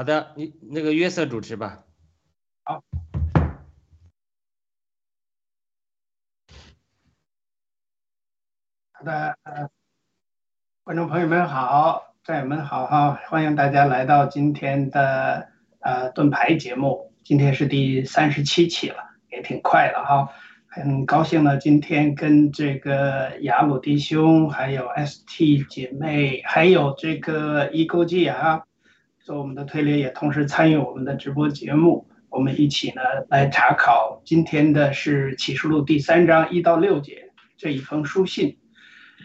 好的你那个约瑟主持吧。好。好的观众朋友们好战友们好哈欢迎大家来到今天的呃盾牌节目。今天是第三十七期了也挺快的哈。很高兴呢今天跟这个雅鲁迪兄还有 st 姐妹还有这个 e 勾 g 啊和我们的推理，也同时参与我们的直播节目。我们一起呢来查考今天的是《启示录》第三章一到六节这一封书信。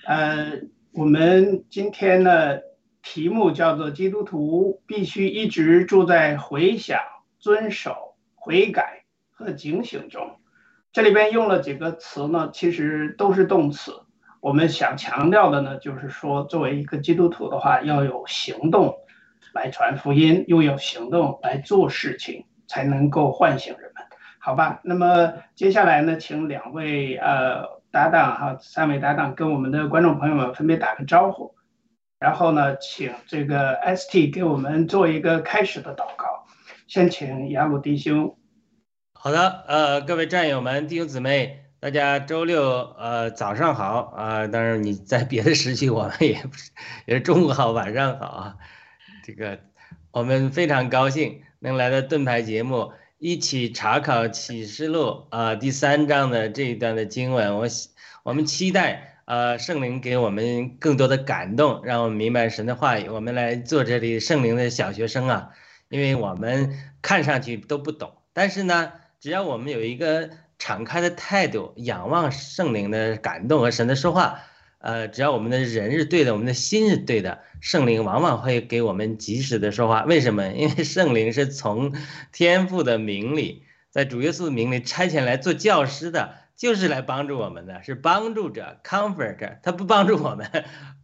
呃，我们今天呢题目叫做“基督徒必须一直住在回想、遵守、悔改和警醒中”。这里边用了几个词呢，其实都是动词。我们想强调的呢，就是说，作为一个基督徒的话，要有行动，来传福音，又有行动来做事情，才能够唤醒人们，好吧？那么接下来呢，请两位呃搭档哈，三位搭档跟我们的观众朋友们分别打个招呼，然后呢，请这个 ST 给我们做一个开始的祷告。先请雅鲁弟兄。好的，呃，各位战友们、弟兄姊妹。大家周六呃早上好啊！当然你在别的时期，我们也不是也是中午好，晚上好啊。这个我们非常高兴能来到盾牌节目，一起查考启示录啊第三章的这一段的经文。我我们期待呃圣灵给我们更多的感动，让我们明白神的话语。我们来做这里圣灵的小学生啊，因为我们看上去都不懂，但是呢，只要我们有一个。敞开的态度，仰望圣灵的感动和神的说话，呃，只要我们的人是对的，我们的心是对的，圣灵往往会给我们及时的说话。为什么？因为圣灵是从天父的名里，在主耶稣的名里差遣来做教师的，就是来帮助我们的，是帮助者，comfort，他不帮助我们，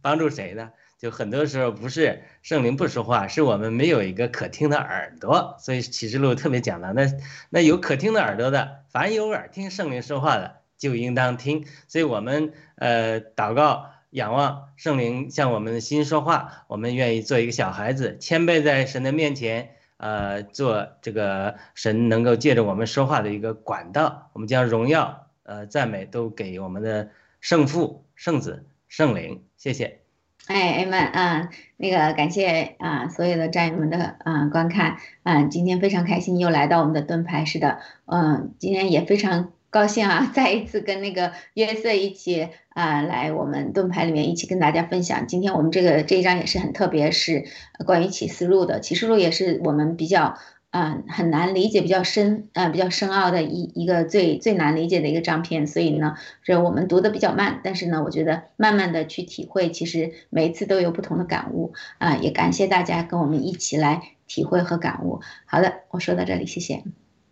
帮助谁呢？就很多时候不是圣灵不说话，是我们没有一个可听的耳朵。所以启示录特别讲到，那那有可听的耳朵的，凡有耳听圣灵说话的，就应当听。所以我们呃祷告仰望圣灵向我们的心说话，我们愿意做一个小孩子，谦卑在神的面前，呃，做这个神能够借着我们说话的一个管道。我们将荣耀呃赞美都给我们的圣父、圣子、圣灵。谢谢。哎，艾曼啊，那个感谢啊，所有的战友们的啊观看啊，今天非常开心又来到我们的盾牌，是的，嗯，今天也非常高兴啊，再一次跟那个约瑟一起啊来我们盾牌里面一起跟大家分享。今天我们这个这一章也是很特别，是关于启示录的，启示录也是我们比较。嗯，很难理解，比较深，呃，比较深奥的一一个最最难理解的一个章片，所以呢，这我们读的比较慢，但是呢，我觉得慢慢的去体会，其实每一次都有不同的感悟啊，也感谢大家跟我们一起来体会和感悟。好的，我说到这里，谢谢。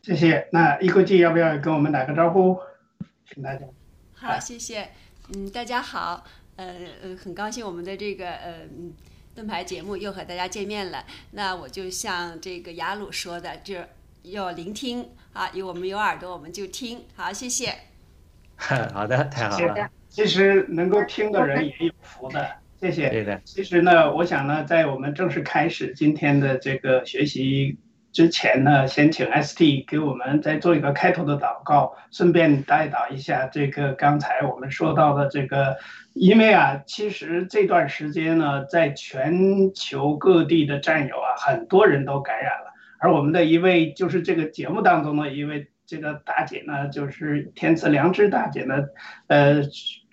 谢谢。那一国际要不要跟我们打个招呼？请大家。好，谢谢。嗯，大家好。呃呃，很高兴我们的这个呃嗯。盾牌节目又和大家见面了，那我就像这个雅鲁说的，就要聆听啊，有我们有耳朵，我们就听。好，谢谢。好的，太好了。其实能够听的人也有福的，谢谢。对的。其实呢，我想呢，在我们正式开始今天的这个学习之前呢，先请 ST 给我们再做一个开头的祷告，顺便带导一下这个刚才我们说到的这个。因为啊，其实这段时间呢，在全球各地的战友啊，很多人都感染了。而我们的一位就是这个节目当中的一位这个大姐呢，就是天赐良知大姐呢，呃，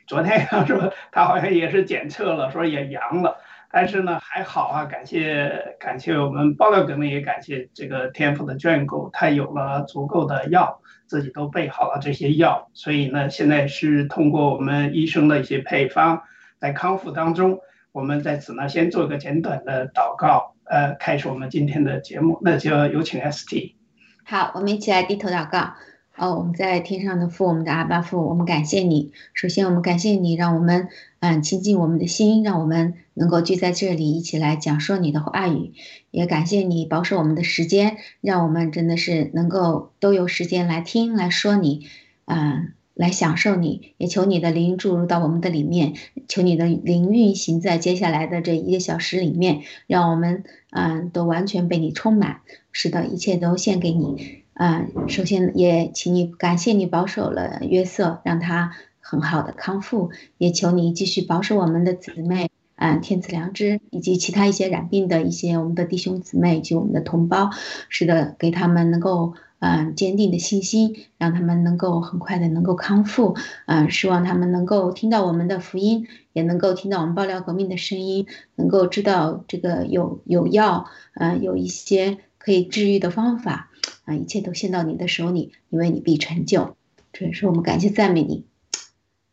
昨天说她好像也是检测了，说也阳了。但是呢，还好啊，感谢感谢我们爆料革命，也感谢这个天赋的眷顾，他有了足够的药。自己都备好了这些药，所以呢，现在是通过我们医生的一些配方，在康复当中。我们在此呢，先做个简短的祷告，呃，开始我们今天的节目。那就有请 ST。好，我们一起来低头祷告。哦，我们在天上的父，我们的阿爸父，我们感谢你。首先，我们感谢你，让我们嗯亲近我们的心，让我们能够聚在这里，一起来讲说你的话语。也感谢你保守我们的时间，让我们真的是能够都有时间来听、来说你，嗯，来享受你。也求你的灵注入到我们的里面，求你的灵运行在接下来的这一个小时里面，让我们嗯都完全被你充满，使得一切都献给你。嗯，首先也请你感谢你保守了约瑟，让他很好的康复。也求你继续保守我们的姊妹，嗯，天赐良知以及其他一些染病的一些我们的弟兄姊妹以及我们的同胞，是的，给他们能够嗯坚定的信心，让他们能够很快的能够康复。嗯，希望他们能够听到我们的福音，也能够听到我们爆料革命的声音，能够知道这个有有药，嗯，有一些可以治愈的方法。啊，一切都献到你的手里，因为你必成就。这也是我们感谢赞美你，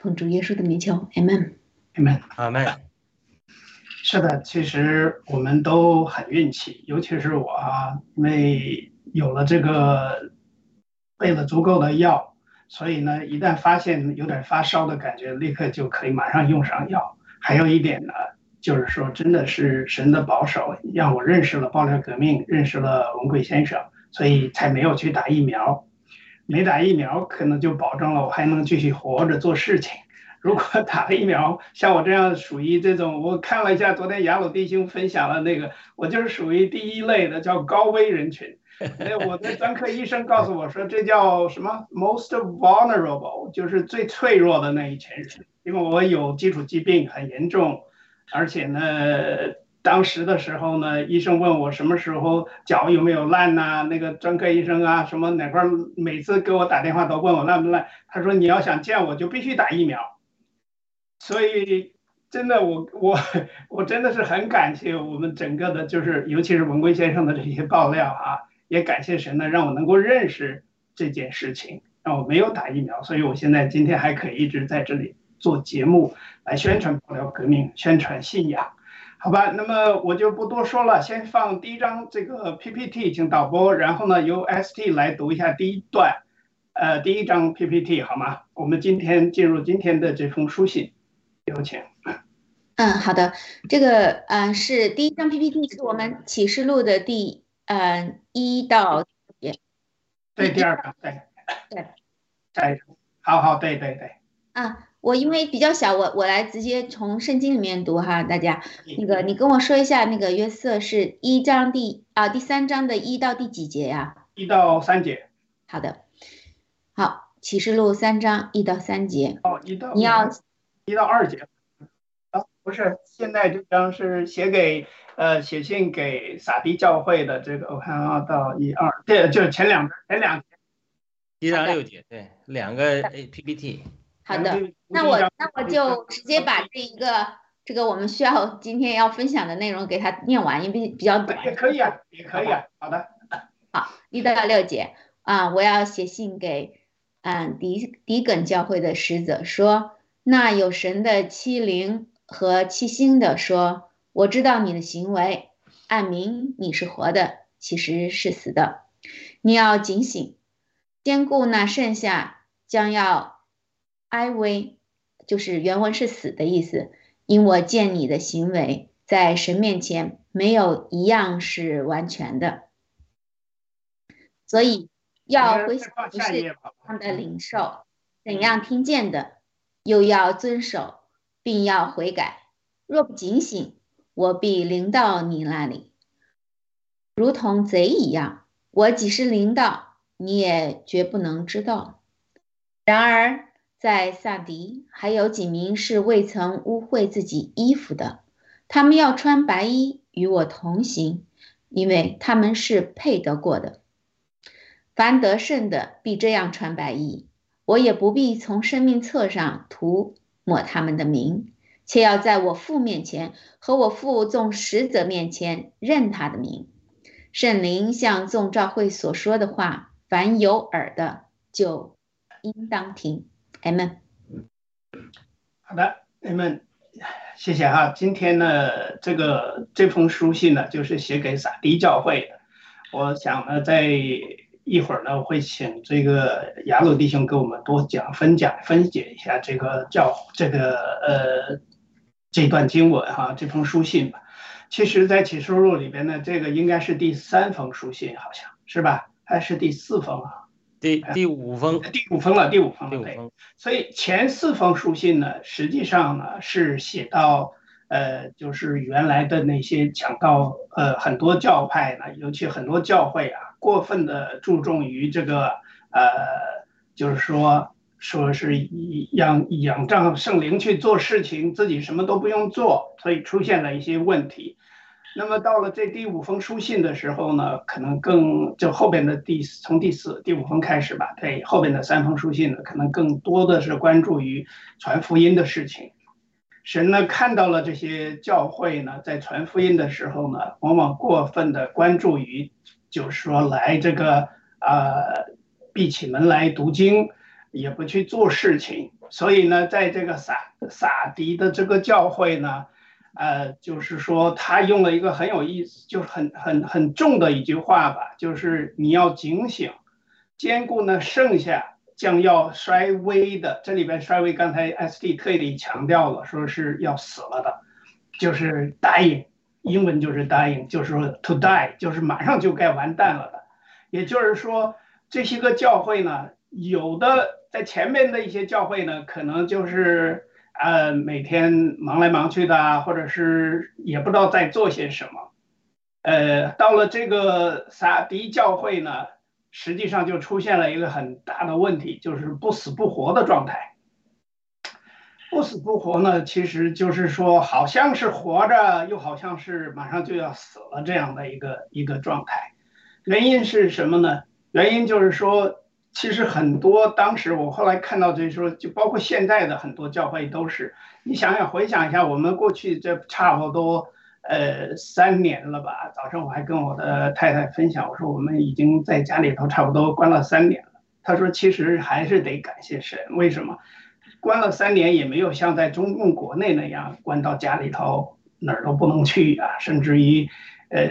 奉主耶稣的名求，阿门，阿门，阿门。是的，其实我们都很运气，尤其是我啊，因为有了这个备了足够的药，所以呢，一旦发现有点发烧的感觉，立刻就可以马上用上药。还有一点呢，就是说，真的是神的保守，让我认识了爆料革命，认识了文贵先生，所以才没有去打疫苗。没打疫苗，可能就保证了我还能继续活着做事情。如果 打了疫苗，像我这样属于这种，我看了一下昨天雅鲁弟兄分享了那个，我就是属于第一类的，叫高危人群。哎，我的专科医生告诉我说，这叫什么？most vulnerable，就是最脆弱的那一群人，因为我有基础疾病很严重，而且呢，当时的时候呢，医生问我什么时候脚有没有烂呐、那个专科医生啊，什么哪块每次给我打电话都问我烂不烂，他说你要想见我就必须打疫苗。所以真的，我我我真的是很感谢我们整个的，就是尤其是文贵先生的这些爆料啊，也感谢神呢，让我能够认识这件事情，让我没有打疫苗，所以我现在今天还可以一直在这里做节目来宣传爆料革命，宣传信仰，好吧？那么我就不多说了，先放第一张这个 PPT，请导播，然后呢由 ST 来读一下第一段，呃，第一张 PPT 好吗？我们今天进入今天的这封书信。有请。嗯，好的，这个嗯、呃是第一张 PPT，是我们启示录的第呃一到对，第二个，对，对，下一张，好好，对对对，啊，我因为比较小，我我来直接从圣经里面读哈，大家那个你跟我说一下那个约瑟是一章第啊第三章的一到第几节呀？一到三节，好的，好，启示录三章一到三节，哦，一到。你要一到二节，啊，不是，现在这张是写给呃写信给撒迪教会的这个，我看啊，到一二，对，就是前两前两节，一到六节，对，两个 A PPT。好的，那我那我就直接把这一个这个我们需要今天要分享的内容给它念完，因为比较短。也可以啊，也可以啊，好的，好，一到六节啊，我要写信给嗯迪迪耿教会的使者说，那有神的欺凌和欺心的说，我知道你的行为，暗明你是活的，其实是死的，你要警醒，兼顾那剩下将要哀危，就是原文是死的意思，因我见你的行为在神面前没有一样是完全的。所以要回想是下一页吧。怎样的领受，怎样听见的，又要遵守，并要悔改。若不警醒，我必临到你那里，如同贼一样。我几时临到，你也绝不能知道。然而，在萨迪还有几名是未曾污秽自己衣服的，他们要穿白衣与我同行，因为他们是配得过的。凡得胜的必这样穿白衣，我也不必从生命册上涂抹他们的名，且要在我父面前和我父众使者面前认他的名。圣灵像众召会所说的话，凡有耳的就应当听。m。好的，你们谢谢哈。今天呢，这个这封书信呢，就是写给撒迪教会的。我想呢，在一会儿呢，会请这个雅鲁弟兄给我们多讲、分讲、分解一下这个教这个呃这段经文哈，这封书信吧。其实，在启示录里边呢，这个应该是第三封书信，好像是吧？还是第四封啊？第第五封，第五封了，第五封了，对。所以前四封书信呢，实际上呢是写到，呃，就是原来的那些讲到，呃，很多教派呢，尤其很多教会啊，过分的注重于这个，呃，就是说，说是以仰仰仗圣灵去做事情，自己什么都不用做，所以出现了一些问题。那么到了这第五封书信的时候呢，可能更就后边的第从第四、第五封开始吧，对后边的三封书信呢，可能更多的是关注于传福音的事情。神呢看到了这些教会呢，在传福音的时候呢，往往过分的关注于，就是说来这个呃闭起门来读经，也不去做事情。所以呢，在这个撒撒迪的这个教会呢。呃，就是说他用了一个很有意思，就是很很很重的一句话吧，就是你要警醒，兼顾呢剩下将要衰微的，这里边衰微，刚才 S D 特意强调了，说是要死了的，就是 dying，英文就是 dying，就是说 to die，就是马上就该完蛋了的。也就是说，这些个教会呢，有的在前面的一些教会呢，可能就是呃每天忙来忙去的，或者是也不知道在做些什么。呃，到了这个撒迪教会呢，实际上就出现了一个很大的问题，就是不死不活的状态。不死不活呢，其实就是说，好像是活着，又好像是马上就要死了这样的一个一个状态。原因是什么呢？原因就是说，其实很多当时我后来看到，就是说，就包括现在的很多教会都是，你想想回想一下，我们过去这差不多呃三年了吧。早上我还跟我的太太分享，我说我们已经在家里头差不多关了三年了。她说其实还是得感谢神，为什么？关了三年也没有像在中共国内那样关到家里头哪儿都不能去啊，甚至于呃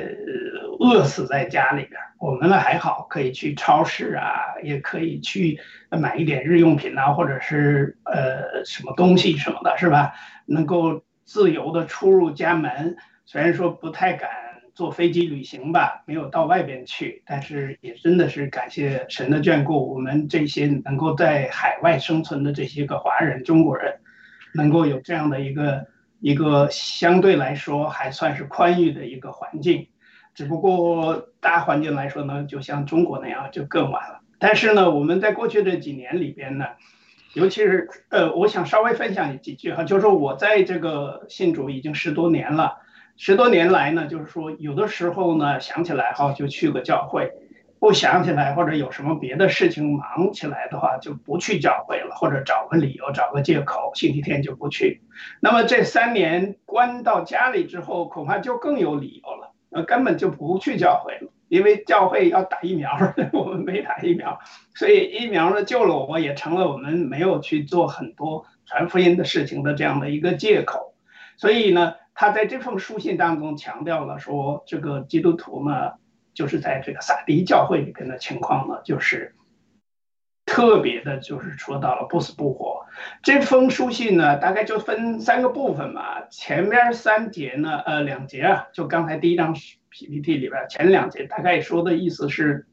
饿死在家里边儿。我们呢还好，可以去超市啊，也可以去买一点日用品啊，或者是呃什么东西什么的，是吧？能够自由的出入家门，虽然说不太敢坐飞机旅行吧，没有到外边去，但是也真的是感谢神的眷顾，我们这些能够在海外生存的这些个华人、中国人，能够有这样的一个一个相对来说还算是宽裕的一个环境。只不过大环境来说呢，就像中国那样就更晚了。但是呢，我们在过去这几年里边呢，尤其是呃，我想稍微分享几句哈，就是说我在这个信主已经十多年了，十多年来呢，就是说有的时候呢想起来哈就去个教会，不想起来或者有什么别的事情忙起来的话就不去教会了，或者找个理由找个借口，星期天就不去。那么这三年关到家里之后，恐怕就更有理由了。呃，根本就不去教会了，因为教会要打疫苗，我们没打疫苗，所以疫苗呢救了我，也成了我们没有去做很多传福音的事情的这样的一个借口。所以呢，他在这封书信当中强调了说，这个基督徒呢，就是在这个撒迪教会里边的情况呢，就是特别的，就是说到了不死不活。这封书信呢，大概就分三个部分吧。前面三节呢，呃，两节啊，就刚才第一张 PPT 里边前两节，大概说的意思是，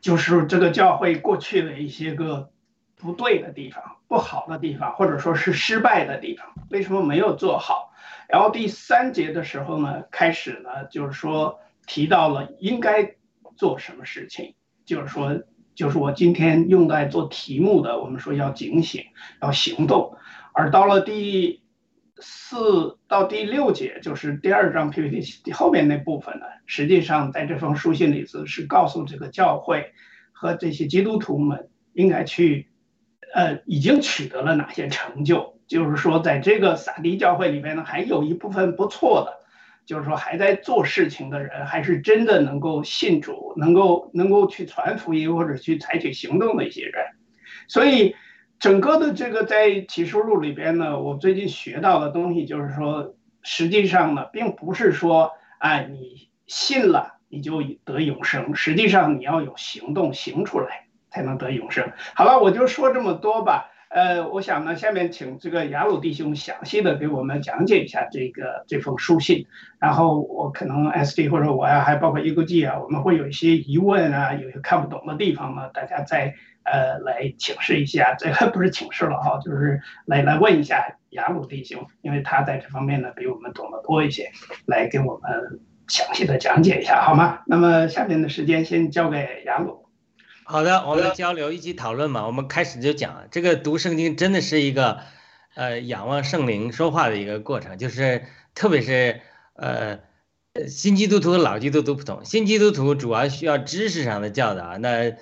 就是这个教会过去的一些个不对的地方、不好的地方，或者说是失败的地方，为什么没有做好？然后第三节的时候呢，开始呢，就是说提到了应该做什么事情，就是说。就是我今天用来做题目的，我们说要警醒，要行动。而到了第四到第六节，就是第二章 PPT 后面那部分呢，实际上在这封书信里头是告诉这个教会和这些基督徒们应该去，呃，已经取得了哪些成就。就是说，在这个撒迪教会里面呢，还有一部分不错的。就是说，还在做事情的人，还是真的能够信主，能够能够去传福音或者去采取行动的一些人。所以，整个的这个在启示录里边呢，我最近学到的东西就是说，实际上呢，并不是说，哎，你信了你就得永生，实际上你要有行动行出来才能得永生。好了，我就说这么多吧。呃，我想呢，下面请这个雅鲁弟兄详细的给我们讲解一下这个这封书信，然后我可能 S D 或者我呀，还包括 E G G 啊，我们会有一些疑问啊，有些看不懂的地方呢，大家再呃来请示一下，这个 不是请示了哈，就是来来问一下雅鲁弟兄，因为他在这方面呢比我们懂得多一些，来给我们详细的讲解一下好吗？那么下面的时间先交给雅鲁。好的，我们交流一起讨论嘛。我们开始就讲这个读圣经真的是一个，呃，仰望圣灵说话的一个过程，就是特别是呃，新基督徒和老基督徒不同。新基督徒主要需要知识上的教导，那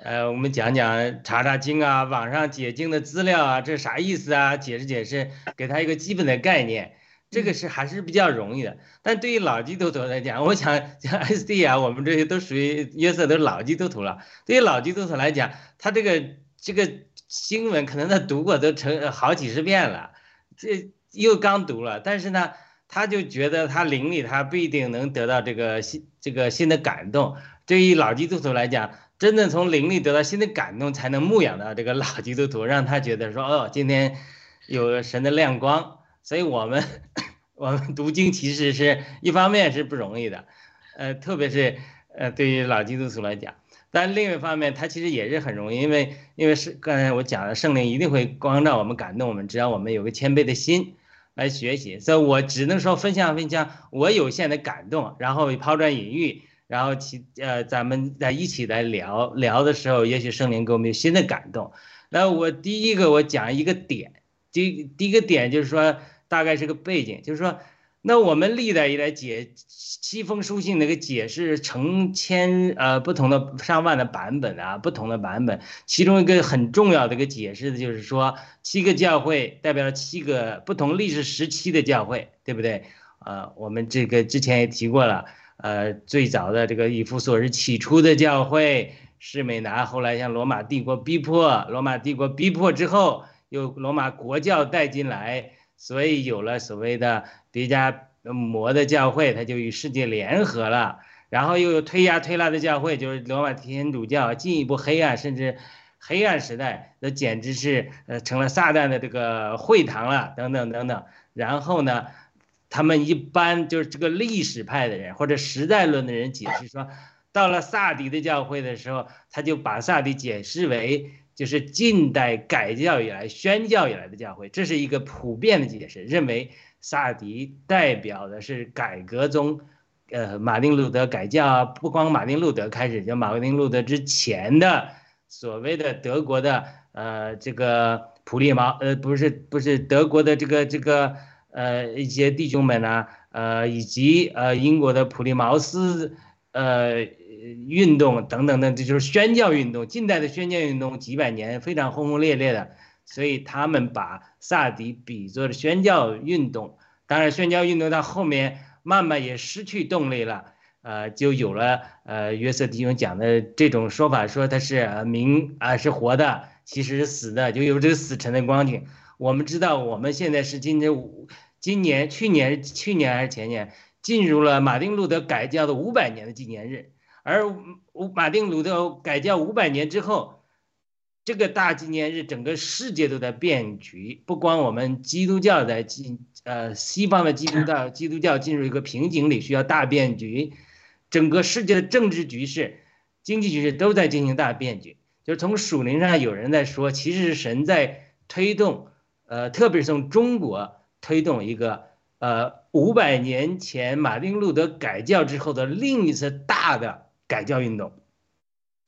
呃，我们讲讲查查经啊，网上解经的资料啊，这啥意思啊？解释解释，给他一个基本的概念。这个是还是比较容易的，但对于老基督徒来讲，我想像 SD 啊，我们这些都属于约瑟都是老基督徒了。对于老基督徒来讲，他这个这个新闻可能他读过都成好几十遍了，这又刚读了，但是呢，他就觉得他灵里他不一定能得到这个新这个新的感动。对于老基督徒来讲，真正从灵里得到新的感动，才能牧养到这个老基督徒，让他觉得说，哦，今天有神的亮光。所以我们 我们读经其实是一方面是不容易的，呃，特别是呃对于老基督徒来讲。但另一方面，它其实也是很容易，因为因为是刚才我讲的，圣灵一定会光照我们、感动我们，只要我们有个谦卑的心来学习。所以我只能说分享分享我有限的感动，然后抛砖引玉，然后其呃咱们在一起来聊聊的时候，也许圣灵给我们有新的感动。那我第一个我讲一个点，第第一个点就是说大概是个背景，就是说。那我们历代以来解七封书信那个解释成千呃不同的上万的版本啊，不同的版本，其中一个很重要的一个解释的就是说，七个教会代表了七个不同历史时期的教会，对不对？呃，我们这个之前也提过了，呃，最早的这个以弗所是起初的教会，是美拿后来向罗马帝国逼迫，罗马帝国逼迫之后，又罗马国教带进来。所以有了所谓的别家魔的教会，它就与世界联合了。然后又有推压推拉的教会，就是罗马天主教，进一步黑暗，甚至黑暗时代，那简直是呃成了撒旦的这个会堂了，等等等等。然后呢，他们一般就是这个历史派的人或者时代论的人解释说，到了萨迪的教会的时候，他就把萨迪解释为。就是近代改教以来、宣教以来的教会，这是一个普遍的解释，认为萨迪代表的是改革中，呃，马丁路德改教，不光马丁路德开始，就马丁路德之前的所谓的德国的呃这个普利茅，呃不是不是德国的这个这个呃一些弟兄们呢，呃以及呃英国的普利茅斯，呃。运动等等的，这就是宣教运动。近代的宣教运动几百年非常轰轰烈烈的，所以他们把萨迪比作了宣教运动。当然，宣教运动到后面慢慢也失去动力了，呃，就有了呃约瑟弟兄讲的这种说法，说他是明啊是活的，其实是死的，就有这个死沉的光景。我们知道，我们现在是今年今年去年去年还是前年进入了马丁路德改教的五百年的纪念日。而五马丁路德改教五百年之后，这个大纪念日，整个世界都在变局。不光我们基督教在进，呃，西方的基督教基督教进入一个瓶颈里，需要大变局。整个世界的政治局势、经济局势都在进行大变局。就是从属灵上，有人在说，其实是神在推动，呃，特别是从中国推动一个，呃，五百年前马丁路德改教之后的另一次大的。改教运动，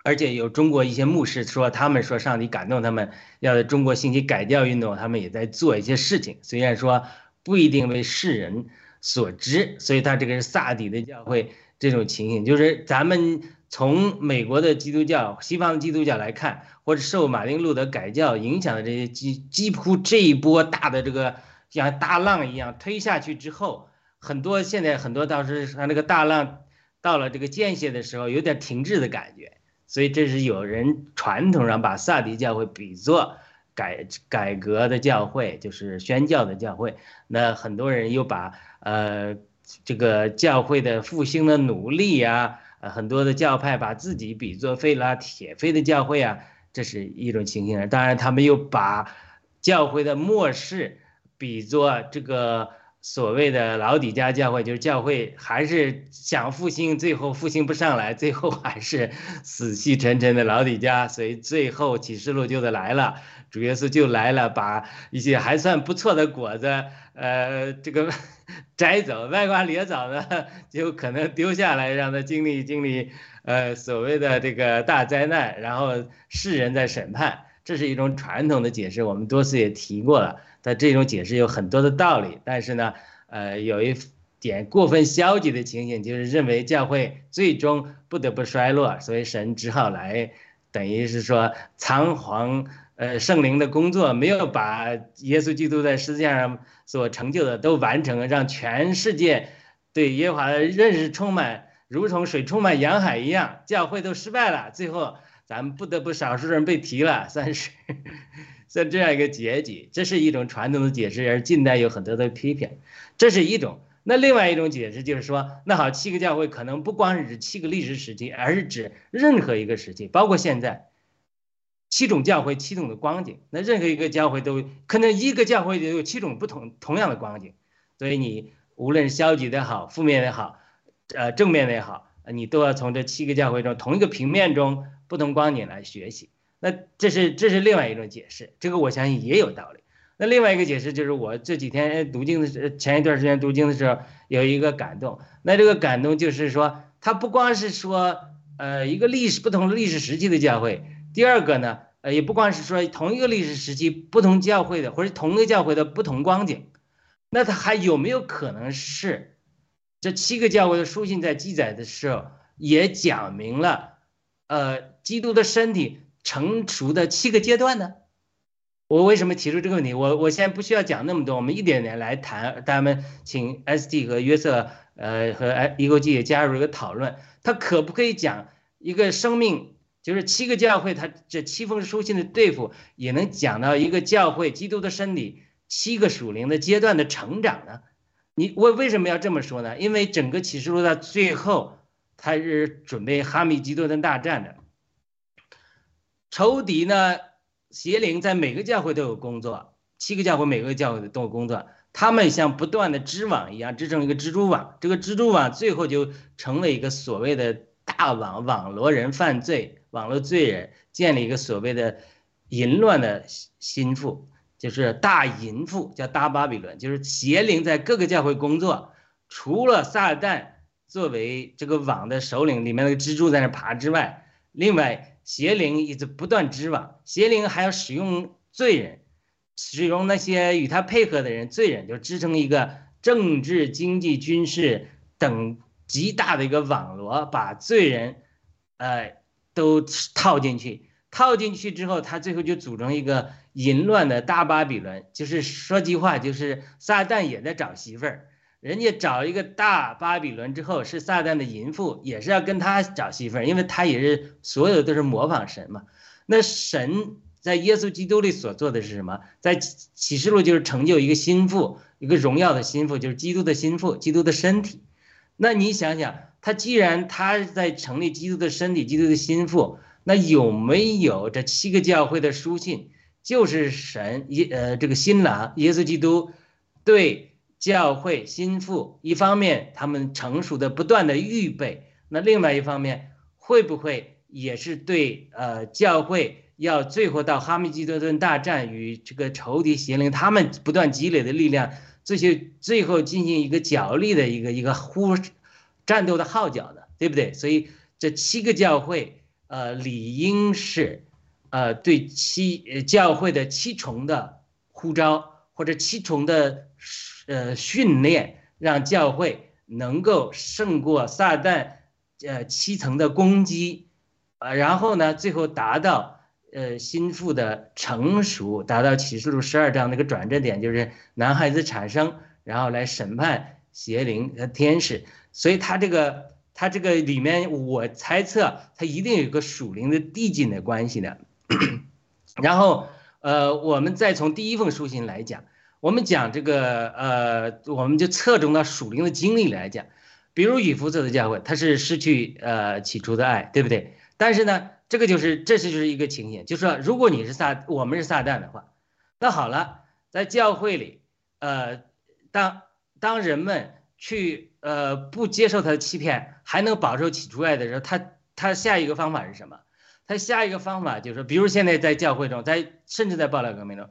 而且有中国一些牧师说，他们说上帝感动他们要在中国兴起改教运动，他们也在做一些事情，虽然说不一定为世人所知。所以他这个是萨底的教会这种情形，就是咱们从美国的基督教、西方的基督教来看，或者受马丁路德改教影响的这些几几乎这一波大的这个像大浪一样推下去之后，很多现在很多当时他那个大浪。到了这个间歇的时候，有点停滞的感觉，所以这是有人传统上把萨迪教会比作改改革的教会，就是宣教的教会。那很多人又把呃这个教会的复兴的努力啊，很多的教派把自己比作费拉铁非的教会啊，这是一种情形。当然，他们又把教会的末世比作这个。所谓的老底家教会，就是教会还是想复兴，最后复兴不上来，最后还是死气沉沉的老底家，所以最后启示录就得来了，主耶稣就来了，把一些还算不错的果子，呃，这个 摘走，歪瓜裂枣的就可能丢下来，让他经历经历，呃，所谓的这个大灾难，然后世人在审判，这是一种传统的解释，我们多次也提过了。但这种解释有很多的道理，但是呢，呃，有一点过分消极的情形，就是认为教会最终不得不衰落，所以神只好来，等于是说仓皇，呃，圣灵的工作没有把耶稣基督在世界上所成就的都完成，让全世界对耶和华的认识充满，如同水充满洋海一样，教会都失败了，最后咱们不得不少数人被提了，算是。像这样一个结局，这是一种传统的解释，而近代有很多的批评，这是一种。那另外一种解释就是说，那好，七个教会可能不光是指七个历史时期，而是指任何一个时期，包括现在七种教会、七种的光景。那任何一个教会都可能一个教会也有七种不同同样的光景，所以你无论消极的好、负面的好，呃，正面的也好，你都要从这七个教会中同一个平面中不同光景来学习。那这是这是另外一种解释，这个我相信也有道理。那另外一个解释就是我这几天读经的时，前一段时间读经的时候有一个感动。那这个感动就是说，它不光是说，呃，一个历史不同历史时期的教会，第二个呢，呃，也不光是说同一个历史时期不同教会的或者同一个教会的不同光景，那它还有没有可能是这七个教会的书信在记载的时候也讲明了，呃，基督的身体成熟的七个阶段呢？我为什么提出这个问题？我我现在不需要讲那么多，我们一点点来谈。咱们请 S D 和约瑟，呃，和 i 一勾记也加入一个讨论。他可不可以讲一个生命，就是七个教会，他这七封书信的对付，也能讲到一个教会基督的身体七个属灵的阶段的成长呢？你我为什么要这么说呢？因为整个启示录到最后，他是准备哈密基多顿大战的，仇敌呢？邪灵在每个教会都有工作，七个教会每个教会都有工作，他们像不断的织网一样，织成一个蜘蛛网。这个蜘蛛网最后就成了一个所谓的大网，网罗人犯罪，网络罪人，建立一个所谓的淫乱的心腹，就是大淫妇，叫大巴比伦，就是邪灵在各个教会工作，除了撒旦作为这个网的首领，里面那个蜘蛛在那爬之外，另外。邪灵一直不断织网，邪灵还要使用罪人，使用那些与他配合的人，罪人就织成一个政治、经济、军事等极大的一个网络，把罪人，呃，都套进去。套进去之后，他最后就组成一个淫乱的大巴比伦，就是说句话，就是撒旦也在找媳妇儿。人家找一个大巴比伦之后，是撒旦的淫妇，也是要跟他找媳妇儿，因为他也是所有都是模仿神嘛。那神在耶稣基督里所做的是什么？在启示录就是成就一个心腹，一个荣耀的心腹，就是基督的心腹，基督的身体。那你想想，他既然他在成立基督的身体，基督的心腹，那有没有这七个教会的书信，就是神耶呃这个新郎耶稣基督对？教会心腹，一方面他们成熟的不断的预备，那另外一方面会不会也是对呃教会要最后到哈密基多顿大战与这个仇敌邪灵他们不断积累的力量，这些最后进行一个角力的一个一个呼战斗的号角呢？对不对？所以这七个教会呃理应是呃对七教会的七重的呼召或者七重的。呃，训练让教会能够胜过撒旦，呃，七层的攻击，呃，然后呢，最后达到呃心腹的成熟，达到启示录十二章那个转折点，就是男孩子产生，然后来审判邪灵和天使。所以他这个他这个里面，我猜测他一定有个属灵的递进的关系的。然后，呃，我们再从第一封书信来讲。我们讲这个，呃，我们就侧重到属灵的经历来讲，比如以弗所的教会，它是失去呃起初的爱，对不对？但是呢，这个就是这是就是一个情形，就是说，如果你是撒，我们是撒旦的话，那好了，在教会里，呃，当当人们去呃不接受他的欺骗，还能保守起初爱的时候，他他下一个方法是什么？他下一个方法就是说，比如现在在教会中，在甚至在暴乱革命中。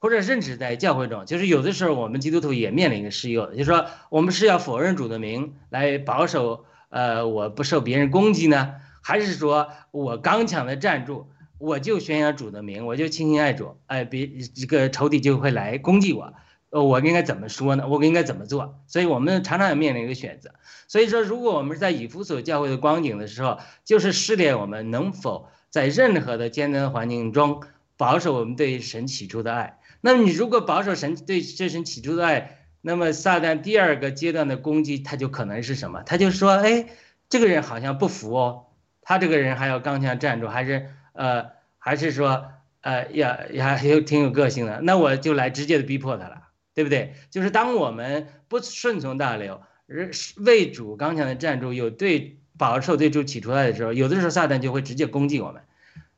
或者甚至在教会中，就是有的时候我们基督徒也面临一个试诱，就是说我们是要否认主的名来保守，呃，我不受别人攻击呢，还是说我刚强的站住，我就宣扬主的名，我就亲近爱主，哎，别这个仇敌就会来攻击我，呃，我应该怎么说呢？我应该怎么做？所以我们常常也面临一个选择。所以说，如果我们是在以弗所教会的光景的时候，就是试炼我们能否在任何的艰难环境中保守我们对神起初的爱。那你如果保守神对这神起初的爱，那么撒旦第二个阶段的攻击，他就可能是什么？他就说，哎，这个人好像不服哦，他这个人还要刚强站住，还是呃，还是说，呃，呀呀，有挺有个性的，那我就来直接的逼迫他了，对不对？就是当我们不顺从大流，是为主刚强的站住，有对保守对主起初来的时候，有的时候撒旦就会直接攻击我们，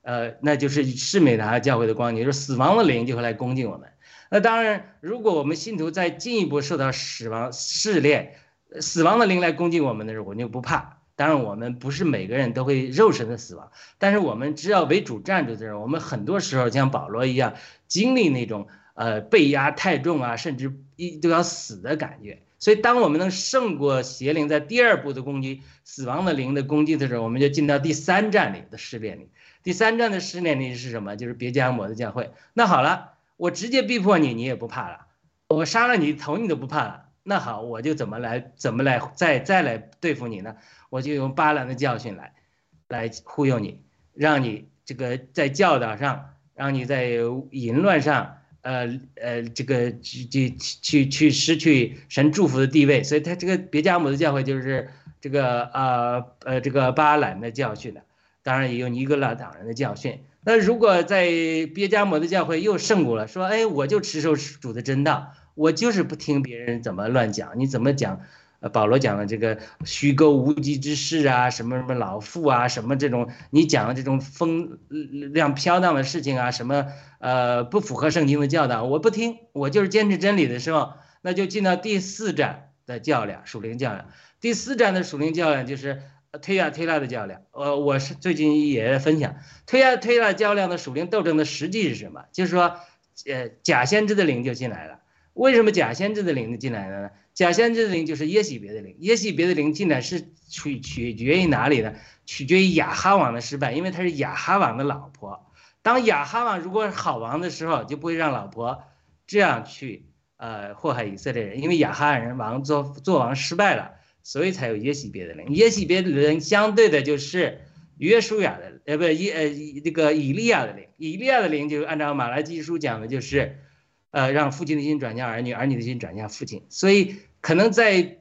呃，那就是士美达教会的光景，就是死亡的灵就会来攻击我们。那当然，如果我们信徒再进一步受到死亡试炼，死亡的灵来攻击我们的时候，我们就不怕。当然，我们不是每个人都会肉身的死亡，但是我们只要为主站住的时候，我们很多时候像保罗一样经历那种呃被压太重啊，甚至一都要死的感觉。所以，当我们能胜过邪灵在第二步的攻击、死亡的灵的攻击的时候，我们就进到第三站里的试炼里。第三站的试炼里是什么？就是别加摩的教会。那好了，我直接逼迫你，你也不怕了；我杀了你头，你都不怕了。那好，我就怎么来怎么来再再来对付你呢？我就用巴兰的教训来，来忽悠你，让你这个在教导上，让你在淫乱上，呃呃，这个去去去去失去神祝福的地位。所以他这个别加姆的教会就是这个呃呃这个巴兰的教训的，当然也有尼格拉党人的教训。那如果在别加摩的教会又胜过了，说哎，我就持守主的真道，我就是不听别人怎么乱讲，你怎么讲？呃，保罗讲的这个虚构无稽之事啊，什么什么老妇啊，什么这种你讲的这种风量飘荡的事情啊，什么呃不符合圣经的教导，我不听，我就是坚持真理的时候，那就进到第四站的较量，属灵较量。第四站的属灵较量就是推呀推拉的较量。呃，我是最近也在分享推呀推拉较量的属灵斗争的实际是什么？就是说，呃，假先知的灵就进来了。为什么假先知的灵就进来了呢？假先知的灵就是耶洗别的灵，耶洗别的灵进来是取取决于哪里呢？取决于亚哈王的失败，因为他是亚哈王的老婆。当亚哈王如果好王的时候，就不会让老婆这样去呃祸害以色列人，因为亚哈人王做做王失败了，所以才有耶洗别的灵。耶洗别的灵相对的就是约书亚的，呃不耶呃这个以利亚的灵，以利亚的灵就按照马来基书讲的就是。呃，让父亲的心转向儿女，儿女的心转向父亲，所以可能在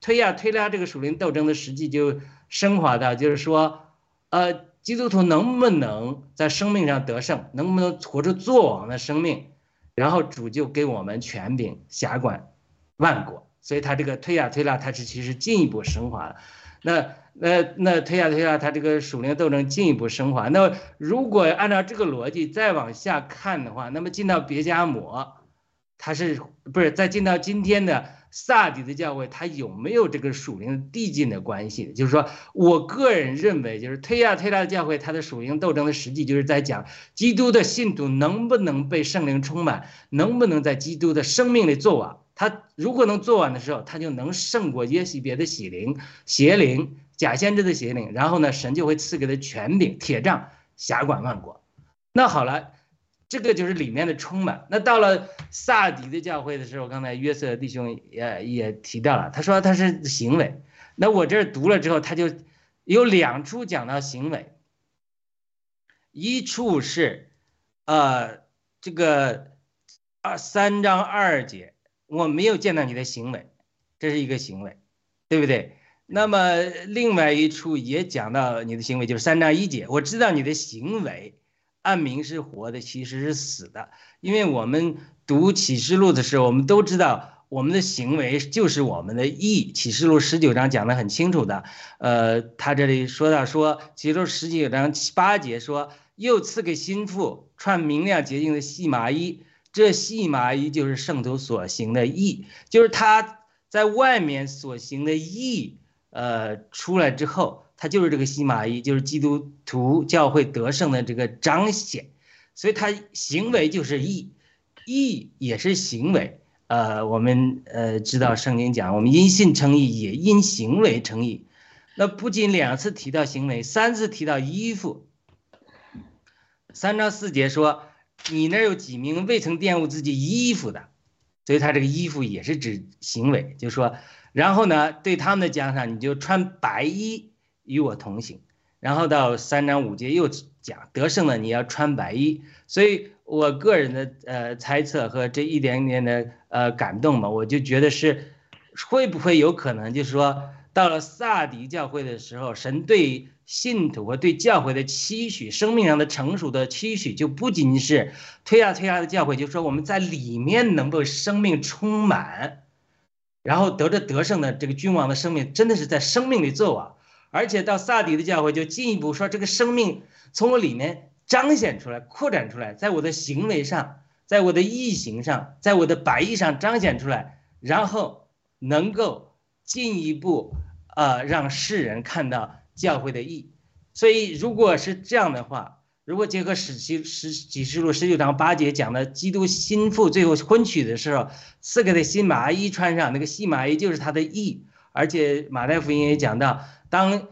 推呀推拉这个属灵斗争的实际就升华到，就是说，呃，基督徒能不能在生命上得胜，能不能活出作王的生命，然后主就给我们权柄辖管万国，所以他这个推呀推拉，他是其实进一步升华了。那那那推下推下，他这个属灵斗争进一步升华。那如果按照这个逻辑再往下看的话，那么进到别加摩，他是不是再进到今天的萨底的教会，他有没有这个属灵递进的关系？就是说我个人认为，就是推下推拉的教会，它的属灵斗争的实际就是在讲基督的信徒能不能被圣灵充满，能不能在基督的生命里做完。他如果能做完的时候，他就能胜过耶西别的喜灵、邪灵、假先知的邪灵，然后呢，神就会赐给他权柄、铁杖，辖管万国。那好了，这个就是里面的充满。那到了萨底的教会的时候，刚才约瑟弟兄也也提到了，他说他是行为。那我这儿读了之后，他就有两处讲到行为，一处是，呃，这个二三章二节。我没有见到你的行为，这是一个行为，对不对？那么另外一处也讲到你的行为，就是三章一节，我知道你的行为，按名是活的，其实是死的。因为我们读启示录的时候，我们都知道我们的行为就是我们的义。启示录十九章讲得很清楚的，呃，他这里说到说，启示录十九章七八节说，又赐给心腹穿明亮洁净的细麻衣。这细麻衣就是圣徒所行的义，就是他在外面所行的义，呃，出来之后，他就是这个西马衣，就是基督徒教会得胜的这个彰显，所以他行为就是义，义也是行为。呃，我们呃知道圣经讲，我们因信称义，也因行为称义。那不仅两次提到行为，三次提到衣服。三章四节说。你那有几名未曾玷污自己衣服的，所以他这个衣服也是指行为，就是说，然后呢，对他们的奖赏，你就穿白衣与我同行。然后到三章五节又讲得胜了，你要穿白衣。所以我个人的呃猜测和这一点点的呃感动嘛，我就觉得是会不会有可能，就是说到了萨迪教会的时候，神对信徒和对教会的期许，生命上的成熟的期许，就不仅仅是推亚推亚的教会，就说我们在里面能够生命充满，然后得着得胜的这个君王的生命，真的是在生命里做啊。而且到萨迪的教会就进一步说，这个生命从我里面彰显出来、扩展出来，在我的行为上，在我的意行上，在我的白衣上彰显出来，然后能够进一步呃让世人看到教会的义。所以如果是这样的话，如果结合史记十几十录十九章八节讲的基督心腹最后婚娶的时候，赐给的新麻衣穿上，那个细麻衣就是他的义。而且马太福音也讲到，当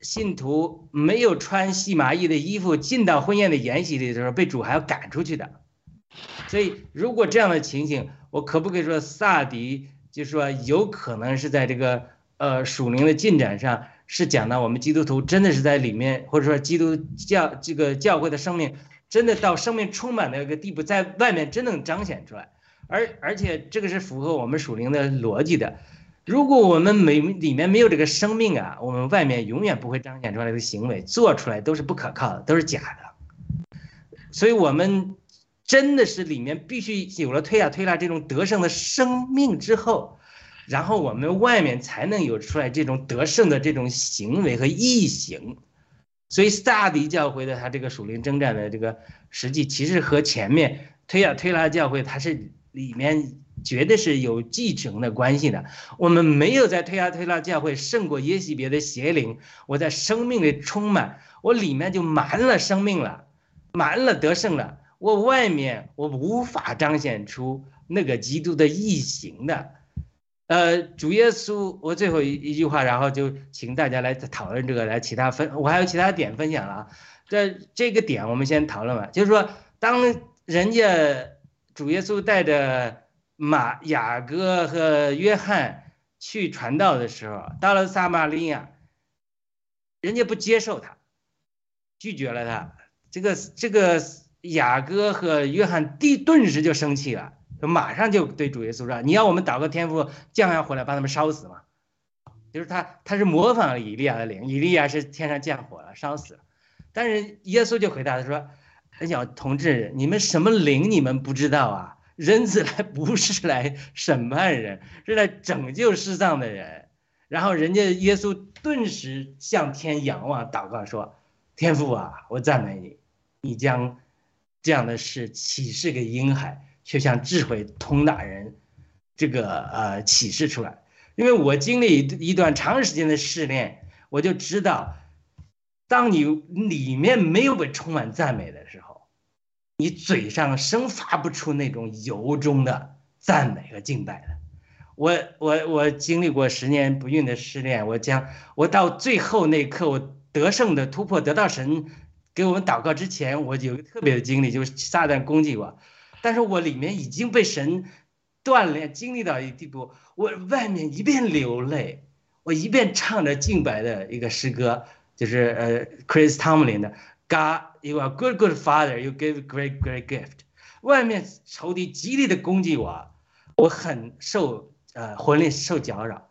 信徒没有穿细麻衣的衣服进到婚宴的筵席里的时候，被主还要赶出去的。所以，如果这样的情形，我可不可以说萨迪，就是说有可能是在这个呃属灵的进展上，是讲到我们基督徒真的是在里面，或者说基督教这个教会的生命，真的到生命充满的一个地步，在外面真能彰显出来，而而且这个是符合我们属灵的逻辑的。如果我们没里面没有这个生命啊，我们外面永远不会彰显出来的行为，做出来都是不可靠的，都是假的。所以，我们真的是里面必须有了推啊推拉这种得胜的生命之后，然后我们外面才能有出来这种得胜的这种行为和意行。所以，萨迪教会的他这个属灵征战的这个实际，其实和前面推亚推拉教会它是里面。绝对是有继承的关系的。我们没有在推亚推拉教会胜过耶西别的邪灵，我在生命里充满，我里面就满了生命了，满了得胜了。我外面我无法彰显出那个基督的异形的。呃，主耶稣，我最后一一句话，然后就请大家来讨论这个，来其他分，我还有其他点分享了啊。这这个点我们先讨论吧，就是说，当人家主耶稣带着。马雅各和约翰去传道的时候，到了撒玛利亚，人家不接受他，拒绝了他。这个这个雅各和约翰第顿时就生气了，马上就对主耶稣说：“你要我们祷告天父降下火来把他们烧死吗？”就是他他是模仿了以利亚的灵，以利亚是天上降火了烧死了，但是耶稣就回答他说：“哎呀，同志，你们什么灵你们不知道啊？”人子来不是来审判人，是来拯救世上的人。然后人家耶稣顿时向天仰望，祷告说：“天父啊，我赞美你，你将这样的事启示给婴孩，却向智慧通达人这个呃启示出来。因为我经历一段长时间的试炼，我就知道，当你里面没有被充满赞美的时候。”你嘴上生发不出那种由衷的赞美和敬拜的，我我我经历过十年不孕的试炼，我将我到最后那一刻，我得胜的突破，得到神给我们祷告之前，我有个特别的经历，就是撒旦攻击我，但是我里面已经被神锻炼，经历到一地步，我外面一边流泪，我一边唱着敬拜的一个诗歌，就是呃，Chris Tomlin 的。God, you are good, good father. You give great, great gift. 外面仇敌极力的攻击我，我很受呃魂力受搅扰，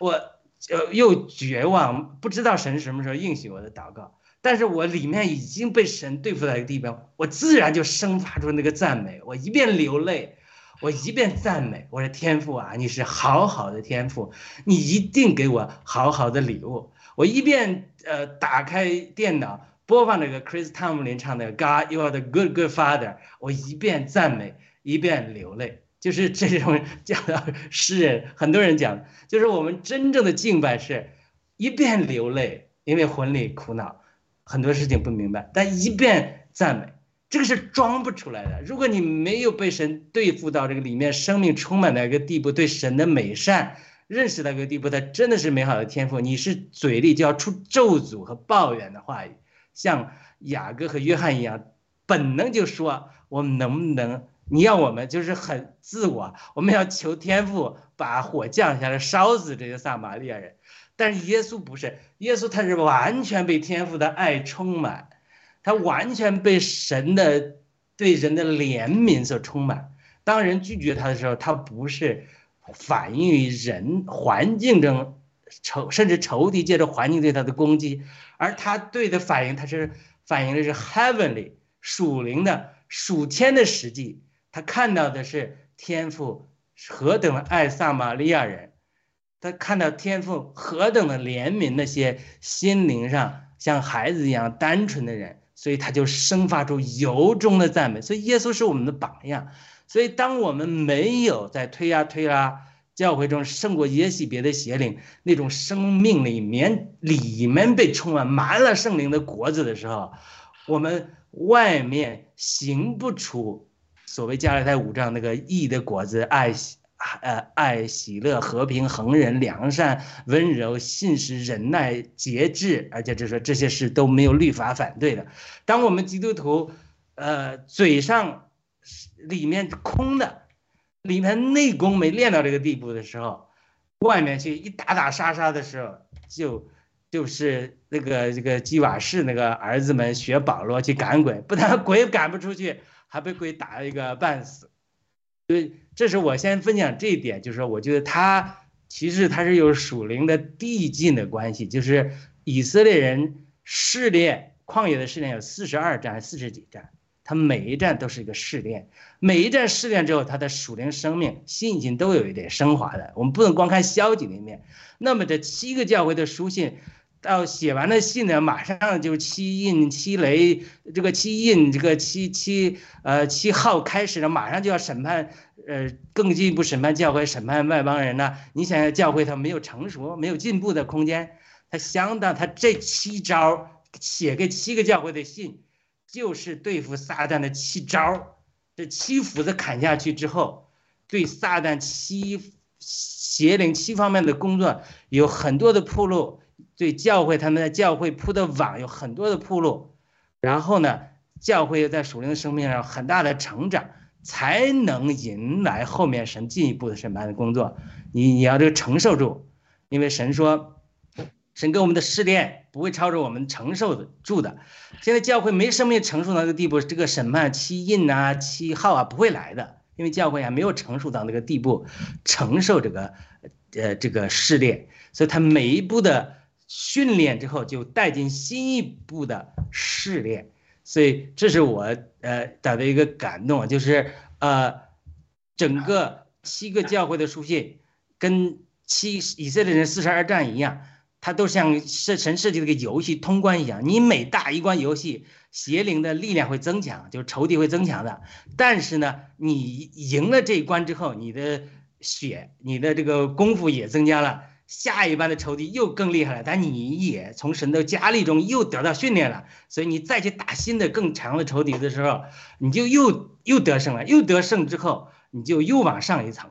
我呃又绝望，不知道神什么时候应许我的祷告。但是我里面已经被神对付到一个地方，我自然就生发出那个赞美。我一边流泪，我一边赞美。我说天父啊，你是好好的天父，你一定给我好好的礼物。我一边呃打开电脑。播放那个 Chris Tomlin 唱的 God, you are the good, good father。我一边赞美，一边流泪，就是这种讲到诗人，很多人讲，就是我们真正的敬拜是，一边流泪，因为魂里苦恼，很多事情不明白，但一遍赞美，这个是装不出来的。如果你没有被神对付到这个里面，生命充满的一个地步，对神的美善认识到一个地步，他真的是美好的天赋，你是嘴里就要出咒诅和抱怨的话语。像雅各和约翰一样，本能就说：“我们能不能？你要我们就是很自我，我们要求天赋把火降下来烧死这些撒玛利亚人。”但是耶稣不是，耶稣他是完全被天父的爱充满，他完全被神的对人的怜悯所充满。当人拒绝他的时候，他不是反映于人环境中仇，甚至仇敌借着环境对他的攻击，而他对的反应，他是反映的是 heavenly 属灵的属天的实际，他看到的是天父何等的爱撒玛利亚人，他看到天父何等的怜悯那些心灵上像孩子一样单纯的人，所以他就生发出由衷的赞美。所以耶稣是我们的榜样。所以当我们没有在推呀推拉教会中胜过耶西别的邪灵那种生命里面里面被充满满了圣灵的果子的时候，我们外面行不出所谓加拉太五章那个义的果子，爱呃爱喜乐和平恒忍良善温柔信实忍耐节制，而且就说这些事都没有律法反对的。当我们基督徒呃嘴上里面空的，里面内功没练到这个地步的时候，外面去一打打杀杀的时候，就就是那个这个基瓦士那个儿子们学保罗去赶鬼，不但 鬼赶不出去，还被鬼打了一个半死。所以这是我先分享这一点，就是说我觉得他其实他是有属灵的递进的关系，就是以色列人试炼旷野的试炼有四十二战、四十几战。他每一站都是一个试炼，每一站试炼之后，他的属灵生命、信心都有一点升华的。我们不能光看消极的一面。那么这七个教会的书信，到写完了信呢，马上就七印、七雷，这个七印、这个七七呃七号开始了，马上就要审判，呃，更进一步审判教会、审判外邦人呢。你想想，教会它没有成熟、没有进步的空间，它相当，它这七招写给七个教会的信。就是对付撒旦的七招这七斧子砍下去之后，对撒旦七邪灵七方面的工作有很多的铺路，对教会他们在教会铺的网有很多的铺路，然后呢，教会又在属灵的生命上很大的成长，才能迎来后面神进一步的审判的工作。你你要这个承受住，因为神说。神给我们的试炼不会超出我们承受的住的。现在教会没生命成熟到那个地步，这个审判七印啊、七号啊不会来的，因为教会还没有成熟到那个地步，承受这个呃这个试炼。所以他每一步的训练之后，就带进新一步的试炼。所以这是我呃的一个感动，就是呃整个七个教会的书信跟七以色列人四十二战一样。它都像设神设计的个游戏通关一样，你每打一关游戏，邪灵的力量会增强，就是仇敌会增强的。但是呢，你赢了这一关之后，你的血、你的这个功夫也增加了，下一班的仇敌又更厉害了。但你也从神的加力中又得到训练了，所以你再去打新的更强的仇敌的时候，你就又又得胜了。又得胜之后，你就又往上一层。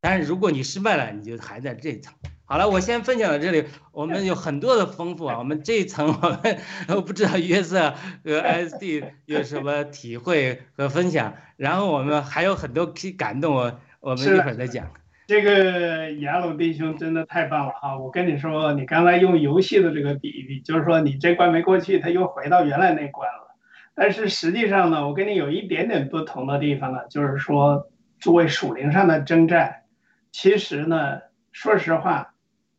但是如果你失败了，你就还在这一层。好了，我先分享到这里。我们有很多的丰富啊，我们这一层我们我不知道约瑟和 SD 有什么体会和分享，然后我们还有很多可以感动我，我们一会儿再讲。这个雅鲁弟兄真的太棒了哈！我跟你说，你刚才用游戏的这个比喻，就是说你这关没过去，他又回到原来那关了。但是实际上呢，我跟你有一点点不同的地方呢，就是说作为属灵上的征战，其实呢，说实话。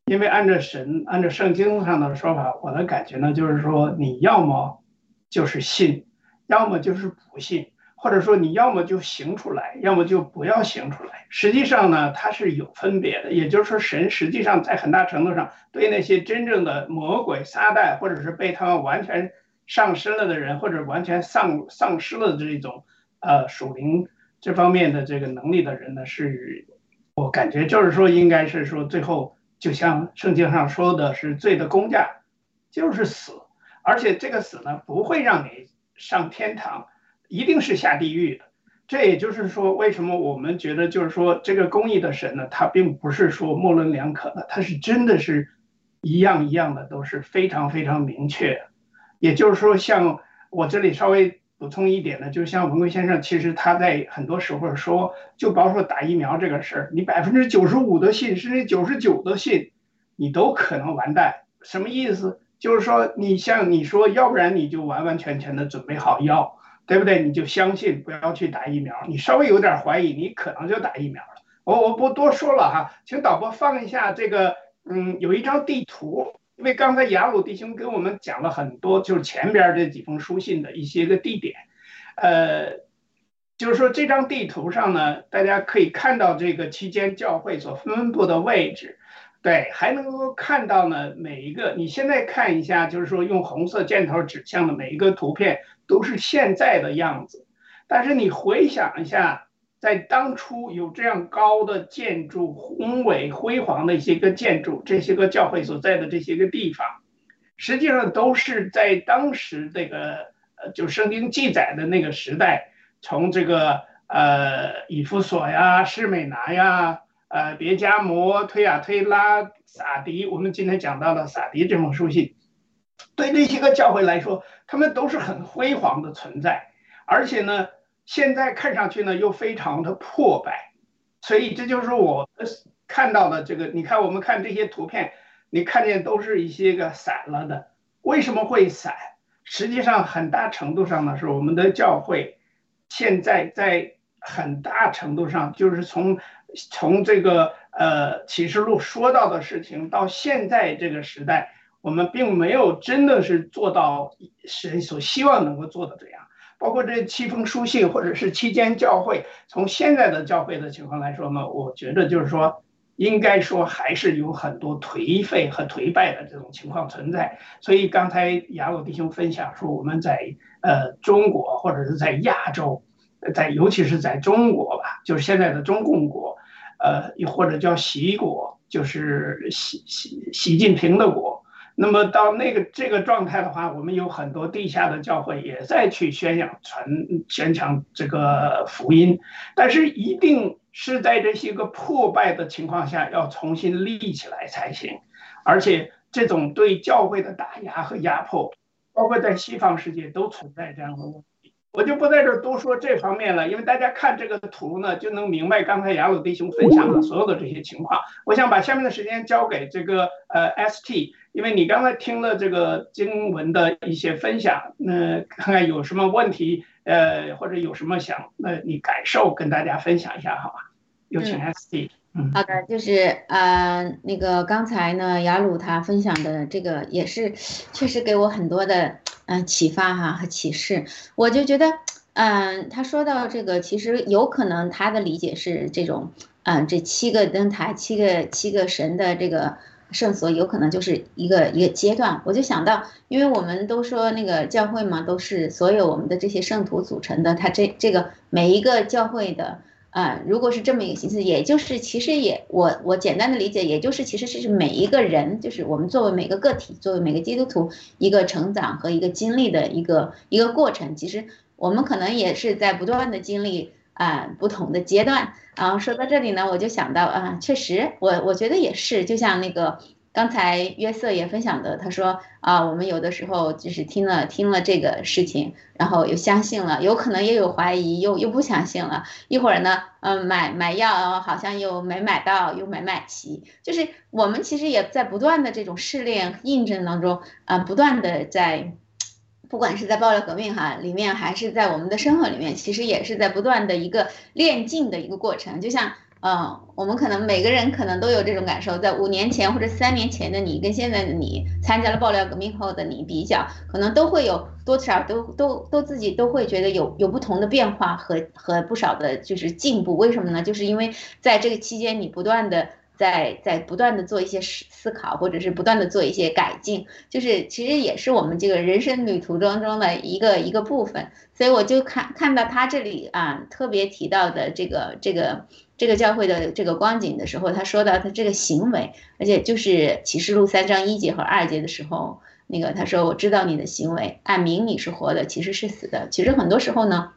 因为按照神、按照圣经上的说法，我的感觉呢，就是说你要么就是信，要么就是不信，或者说你要么就行出来，要么就不要行出来。实际上呢，它是有分别的。也就是说，神实际上在很大程度上对那些真正的魔鬼、撒旦，或者是被他们完全上身了的人，或者完全丧丧失了这种呃属灵这方面的这个能力的人呢，是我感觉就是说，应该是说最后。就像圣经上说的是罪的工价就是死，而且这个死呢不会让你上天堂，一定是下地狱的。这也就是说，为什么我们觉得就是说这个公义的神呢，他并不是说模棱两可的，他是真的是一样一样的都是非常非常明确。也就是说，像我这里稍微。补充一点呢，就像文贵先生，其实他在很多时候说，就包括打疫苗这个事儿，你百分之九十五的信，甚至九十九的信，你都可能完蛋。什么意思？就是说，你像你说，要不然你就完完全全的准备好药，对不对？你就相信不要去打疫苗。你稍微有点怀疑，你可能就打疫苗了。我我不多说了哈，请导播放一下这个嗯，有一张地图，因为刚才雅鲁弟兄给我们讲了很多，就是前边这几封书信的一些个地点，呃，就是说这张地图上呢，大家可以看到这个期间教会所分布的位置，对，还能够看到呢每一个。你现在看一下，就是说用红色箭头指向的每一个图片都是现在的样子，但是你回想一下。在当初有这样高的建筑、宏伟辉煌的一些个建筑，这些个教会所在的这些个地方，实际上都是在当时这个呃，就圣经记载的那个时代，从这个呃以弗所呀、士美拿呀、呃别加摩、推亚推拉、撒迪，我们今天讲到了撒迪这封书信，对那些个教会来说，他们都是很辉煌的存在，而且呢。现在看上去呢，又非常的破败，所以这就是我看到的这个。你看，我们看这些图片，你看见都是一些个散了的。为什么会散？实际上，很大程度上呢，是我们的教会现在在很大程度上就是从从这个呃启示录说到的事情到现在这个时代，我们并没有真的是做到神所希望能够做的这样。包括这七封书信，或者是期间教会，从现在的教会的情况来说呢，我觉得就是说，应该说还是有很多颓废和颓败的这种情况存在。所以刚才雅鲁弟兄分享说，我们在呃中国或者是在亚洲，在尤其是在中国吧，就是现在的中共国，呃，又或者叫习国，就是习习习近平的国。那么到那个这个状态的话，我们有很多地下的教会也在去宣扬传宣传这个福音，但是一定是在这些个破败的情况下要重新立起来才行，而且这种对教会的打压和压迫，包括在西方世界都存在这样的问题。我就不在这多说这方面了，因为大家看这个图呢，就能明白刚才雅鲁弟兄分享的所有的这些情况。我想把下面的时间交给这个呃 ST，因为你刚才听了这个经文的一些分享，那看看有什么问题，呃，或者有什么想，那你感受跟大家分享一下，好吧？有请 S D。嗯，好的，就是呃，那个刚才呢，雅鲁他分享的这个也是，确实给我很多的。嗯，启发哈和启示，我就觉得，嗯，他说到这个，其实有可能他的理解是这种，嗯，这七个灯台，七个七个神的这个圣所，有可能就是一个一个阶段。我就想到，因为我们都说那个教会嘛，都是所有我们的这些圣徒组成的，他这这个每一个教会的。啊，如果是这么一个形式，也就是其实也我我简单的理解，也就是其实是每一个人，就是我们作为每个个体，作为每个基督徒一个成长和一个经历的一个一个过程。其实我们可能也是在不断的经历啊不同的阶段。然后说到这里呢，我就想到啊，确实我我觉得也是，就像那个。刚才约瑟也分享的，他说啊，我们有的时候就是听了听了这个事情，然后又相信了，有可能也有怀疑，又又不相信了。一会儿呢，嗯，买买药好像又没买到，又没买齐。就是我们其实也在不断的这种试炼印证当中，啊，不断的在，不管是在爆料革命哈里面，还是在我们的生活里面，其实也是在不断的一个练进的一个过程，就像。嗯，我们可能每个人可能都有这种感受，在五年前或者三年前的你跟现在的你参加了爆料革命后的你比较，可能都会有多少都都都自己都会觉得有有不同的变化和和不少的就是进步。为什么呢？就是因为在这个期间你不断的在在不断的做一些思思考，或者是不断的做一些改进，就是其实也是我们这个人生旅途当中的一个一个部分。所以我就看看到他这里啊特别提到的这个这个。这个教会的这个光景的时候，他说到他这个行为，而且就是启示录三章一节和二节的时候，那个他说我知道你的行为，按明你是活的，其实是死的。其实很多时候呢，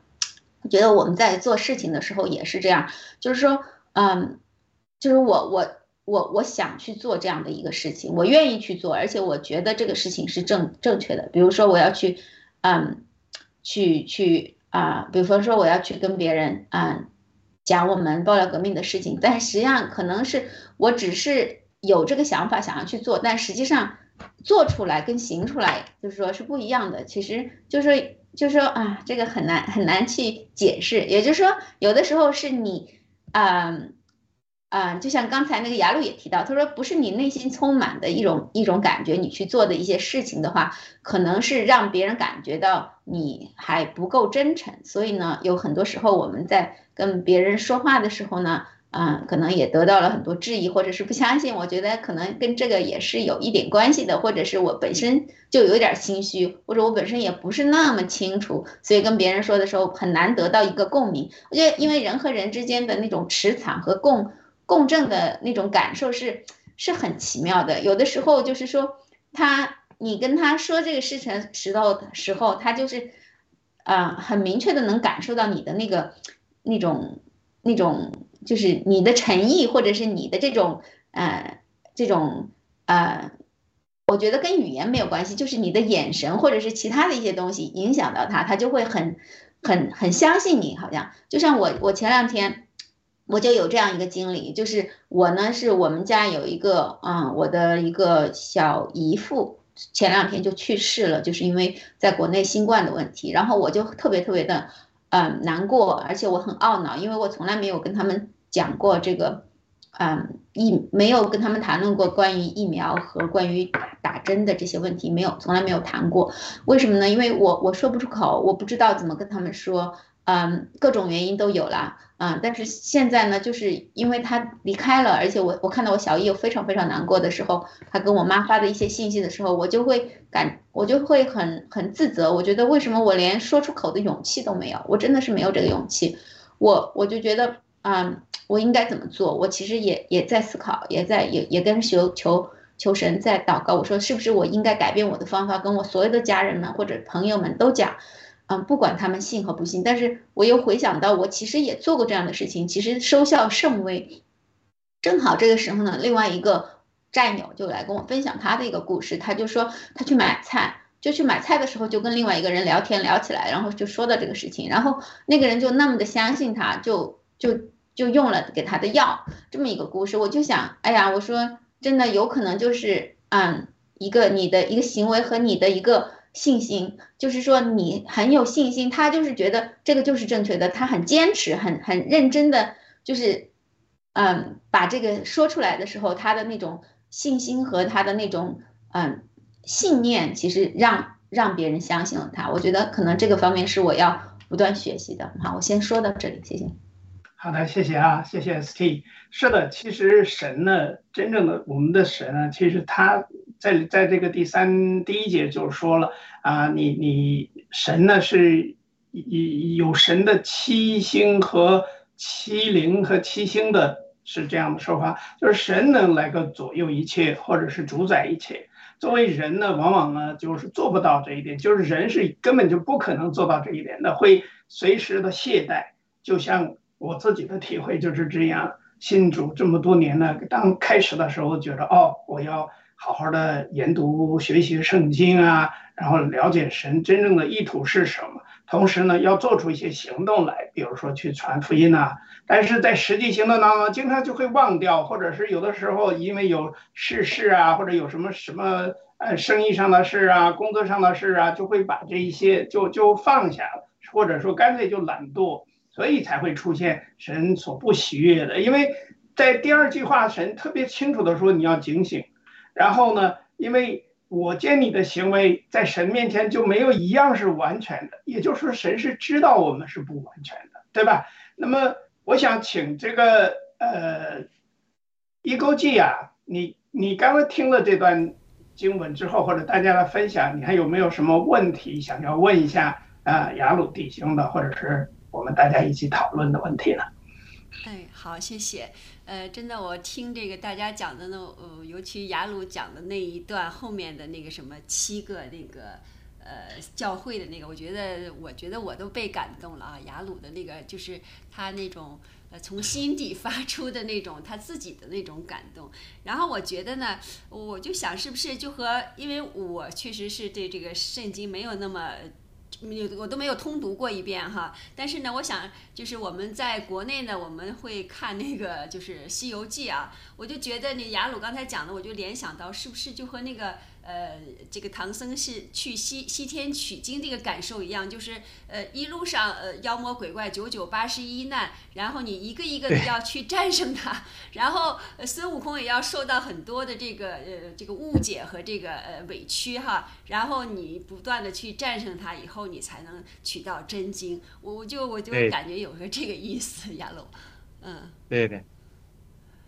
觉得我们在做事情的时候也是这样，就是说，嗯，就是我我我我想去做这样的一个事情，我愿意去做，而且我觉得这个事情是正正确的。比如说我要去，嗯，去去啊，比方说我要去跟别人啊。讲我们爆料革命的事情，但实际上可能是我只是有这个想法想要去做，但实际上做出来跟行出来就是说是不一样的。其实就是就是说啊，这个很难很难去解释。也就是说，有的时候是你嗯嗯，就像刚才那个雅鲁也提到，他说不是你内心充满的一种一种感觉，你去做的一些事情的话，可能是让别人感觉到你还不够真诚。所以呢，有很多时候我们在跟别人说话的时候呢，嗯，可能也得到了很多质疑或者是不相信。我觉得可能跟这个也是有一点关系的，或者是我本身就有点心虚，或者我本身也不是那么清楚，所以跟别人说的时候很难得到一个共鸣。我觉得，因为人和人之间的那种磁场和共共振的那种感受是是很奇妙的。有的时候就是说，他你跟他说这个事情时候的时候，他就是，啊、很明确的能感受到你的那个那种那种，就是你的诚意，或者是你的这种呃这种呃。我觉得跟语言没有关系，就是你的眼神或者是其他的一些东西影响到他，他就会很很很相信你。好像就像我我前两天我就有这样一个经历，就是我呢是我们家有一个嗯我的一个小姨父前两天就去世了，就是因为在国内新冠的问题，然后我就特别特别的嗯难过，而且我很懊恼，因为我从来没有跟他们讲过这个。嗯，疫没有跟他们谈论过关于疫苗和关于打打针的这些问题，没有从来没有谈过。为什么呢？因为我我说不出口，我不知道怎么跟他们说。嗯，各种原因都有了。嗯，但是现在呢，就是因为他离开了，而且我我看到我小姨又非常非常难过的时候，他跟我妈发的一些信息的时候，我就会感我就会很很自责。我觉得为什么我连说出口的勇气都没有？我真的是没有这个勇气。我我就觉得。嗯，我应该怎么做？我其实也也在思考，也在也也跟求求求神在祷告。我说是不是我应该改变我的方法，跟我所有的家人们或者朋友们都讲，嗯，不管他们信和不信。但是我又回想到，我其实也做过这样的事情，其实收效甚微。正好这个时候呢，另外一个战友就来跟我分享他的一个故事，他就说他去买菜。就去买菜的时候，就跟另外一个人聊天聊起来，然后就说到这个事情，然后那个人就那么的相信他，就就就用了给他的药，这么一个故事，我就想，哎呀，我说真的有可能就是，嗯，一个你的一个行为和你的一个信心，就是说你很有信心，他就是觉得这个就是正确的，他很坚持，很很认真的，就是，嗯，把这个说出来的时候，他的那种信心和他的那种，嗯。信念其实让让别人相信了他，我觉得可能这个方面是我要不断学习的。好，我先说到这里，谢谢。好的，谢谢啊，谢谢 ST。是的，其实神呢，真正的我们的神呢，其实他在在这个第三第一节就说了啊，你你神呢是有神的七星和七灵和七星的，是这样的说法，就是神能来个左右一切，或者是主宰一切。作为人呢，往往呢就是做不到这一点，就是人是根本就不可能做到这一点的，会随时的懈怠。就像我自己的体会就是这样，信主这么多年呢，当开始的时候觉得哦，我要好好的研读学习圣经啊，然后了解神真正的意图是什么，同时呢要做出一些行动来，比如说去传福音啊。但是在实际行动当中，经常就会忘掉，或者是有的时候因为有事事啊，或者有什么什么呃生意上的事啊、工作上的事啊，就会把这一些就就放下了，或者说干脆就懒惰，所以才会出现神所不喜悦的。因为在第二句话，神特别清楚的说你要警醒，然后呢，因为我见你的行为在神面前就没有一样是完全的，也就是说神是知道我们是不完全的，对吧？那么。我想请这个呃，一勾记啊，你你刚刚听了这段经文之后，或者大家来分享，你还有没有什么问题想要问一下啊、雅鲁弟兄的，或者是我们大家一起讨论的问题了？哎，好，谢谢。呃，真的，我听这个大家讲的呢，呃，尤其雅鲁讲的那一段后面的那个什么七个那个。呃，教会的那个，我觉得，我觉得我都被感动了啊！雅鲁的那个，就是他那种呃从心底发出的那种他自己的那种感动。然后我觉得呢，我就想是不是就和，因为我确实是对这个圣经没有那么。我都没有通读过一遍哈，但是呢，我想就是我们在国内呢，我们会看那个就是《西游记》啊，我就觉得你雅鲁刚才讲的，我就联想到是不是就和那个呃这个唐僧是去西西天取经这个感受一样，就是呃一路上呃妖魔鬼怪九九八十一难，然后你一个一个的要去战胜它，然后呃孙悟空也要受到很多的这个呃这个误解和这个呃委屈哈，然后你不断的去战胜它以后，你才能取到真经。我我就我就对感觉有个这个意思，雅鲁，嗯。对对。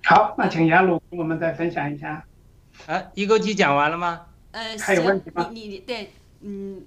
好，那请雅鲁给我们再分享一下。啊，一口气讲完了吗？呃，还有行问题吗你你对，嗯，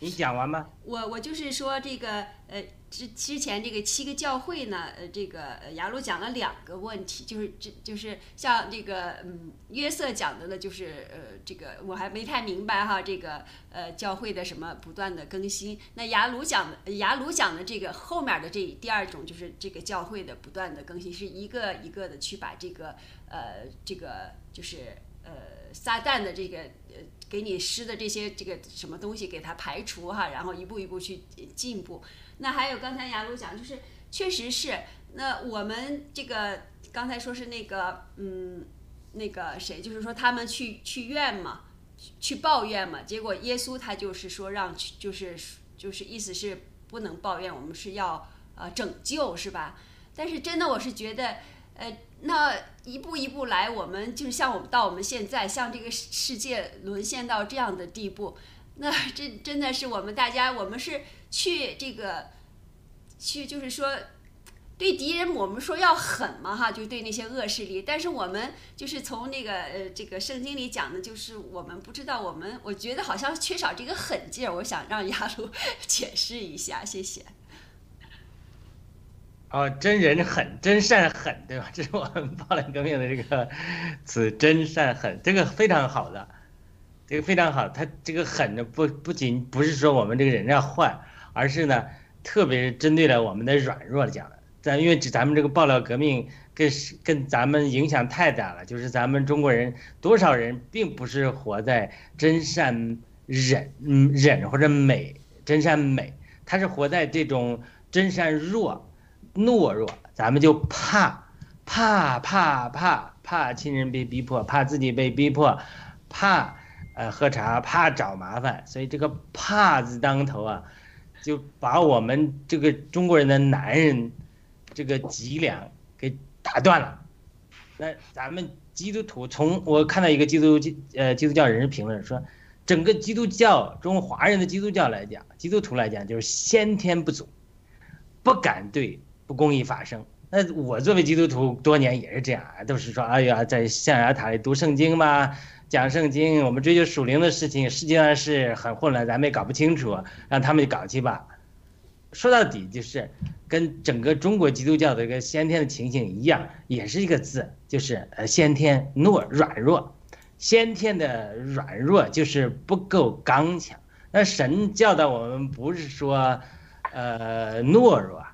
你讲完吗？我我就是说这个呃之之前这个七个教会呢，呃这个呃雅鲁讲了两个问题，就是这就是像这个嗯约瑟讲的呢，就是呃这个我还没太明白哈，这个呃教会的什么不断的更新。那雅鲁讲的雅鲁讲的这个后面的这第二种就是这个教会的不断的更新，是一个一个的去把这个呃这个就是呃撒旦的这个呃给你施的这些这个什么东西给它排除哈，然后一步一步去进步。那还有刚才雅鲁讲，就是确实是，那我们这个刚才说是那个嗯那个谁，就是说他们去去怨嘛，去抱怨嘛，结果耶稣他就是说让去就是就是意思是不能抱怨，我们是要呃拯救是吧？但是真的我是觉得。呃，那一步一步来，我们就是像我们到我们现在，像这个世界沦陷到这样的地步，那这真的是我们大家，我们是去这个，去就是说，对敌人我们说要狠嘛哈，就对那些恶势力，但是我们就是从那个呃这个圣经里讲的，就是我们不知道我们，我觉得好像缺少这个狠劲儿，我想让雅鲁 解释一下，谢谢。哦，真人狠，真善狠，对吧？这是我们暴乱革命的这个词，真善狠，这个非常好的，这个非常好。他这个狠呢，不不仅不是说我们这个人要坏，而是呢，特别是针对了我们的软弱讲的。咱因为咱们这个爆料革命跟跟咱们影响太大了，就是咱们中国人多少人并不是活在真善忍嗯忍或者美真善美，他是活在这种真善弱。懦弱，咱们就怕，怕怕怕怕亲人被逼迫，怕自己被逼迫，怕呃喝茶，怕找麻烦，所以这个怕字当头啊，就把我们这个中国人的男人这个脊梁给打断了。那咱们基督徒从我看到一个基督呃基督教人士评论说，整个基督教中华人的基督教来讲，基督徒来讲就是先天不足，不敢对。不公义发生。那我作为基督徒多年也是这样，都是说，哎呀，在象牙塔里读圣经嘛，讲圣经，我们追求属灵的事情，实际上是很混乱，咱们也搞不清楚，让他们搞去吧。说到底就是跟整个中国基督教的一个先天的情形一样，也是一个字，就是呃先天懦软弱，先天的软弱就是不够刚强。那神教导我们不是说，呃懦弱。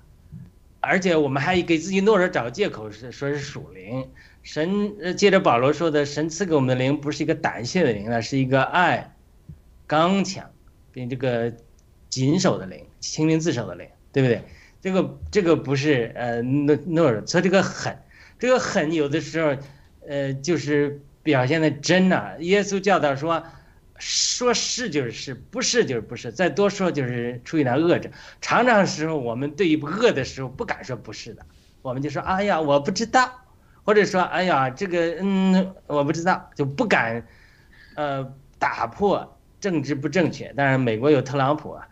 而且我们还给自己懦弱找借口，是说是属灵。神接着保罗说的，神赐给我们的灵不是一个胆怯的灵，那是一个爱、刚强并这个谨守的灵，清明自守的灵，对不对？这个这个不是呃懦懦弱，所以这个狠，这个狠有的时候，呃，就是表现的真呐、耶稣教导说。说是就是是，不是就是不是，再多说就是出于那恶者。常常时候我们对于恶的时候不敢说不是的，我们就说哎呀我不知道，或者说哎呀这个嗯我不知道，就不敢，呃打破政治不正确。当然美国有特朗普啊，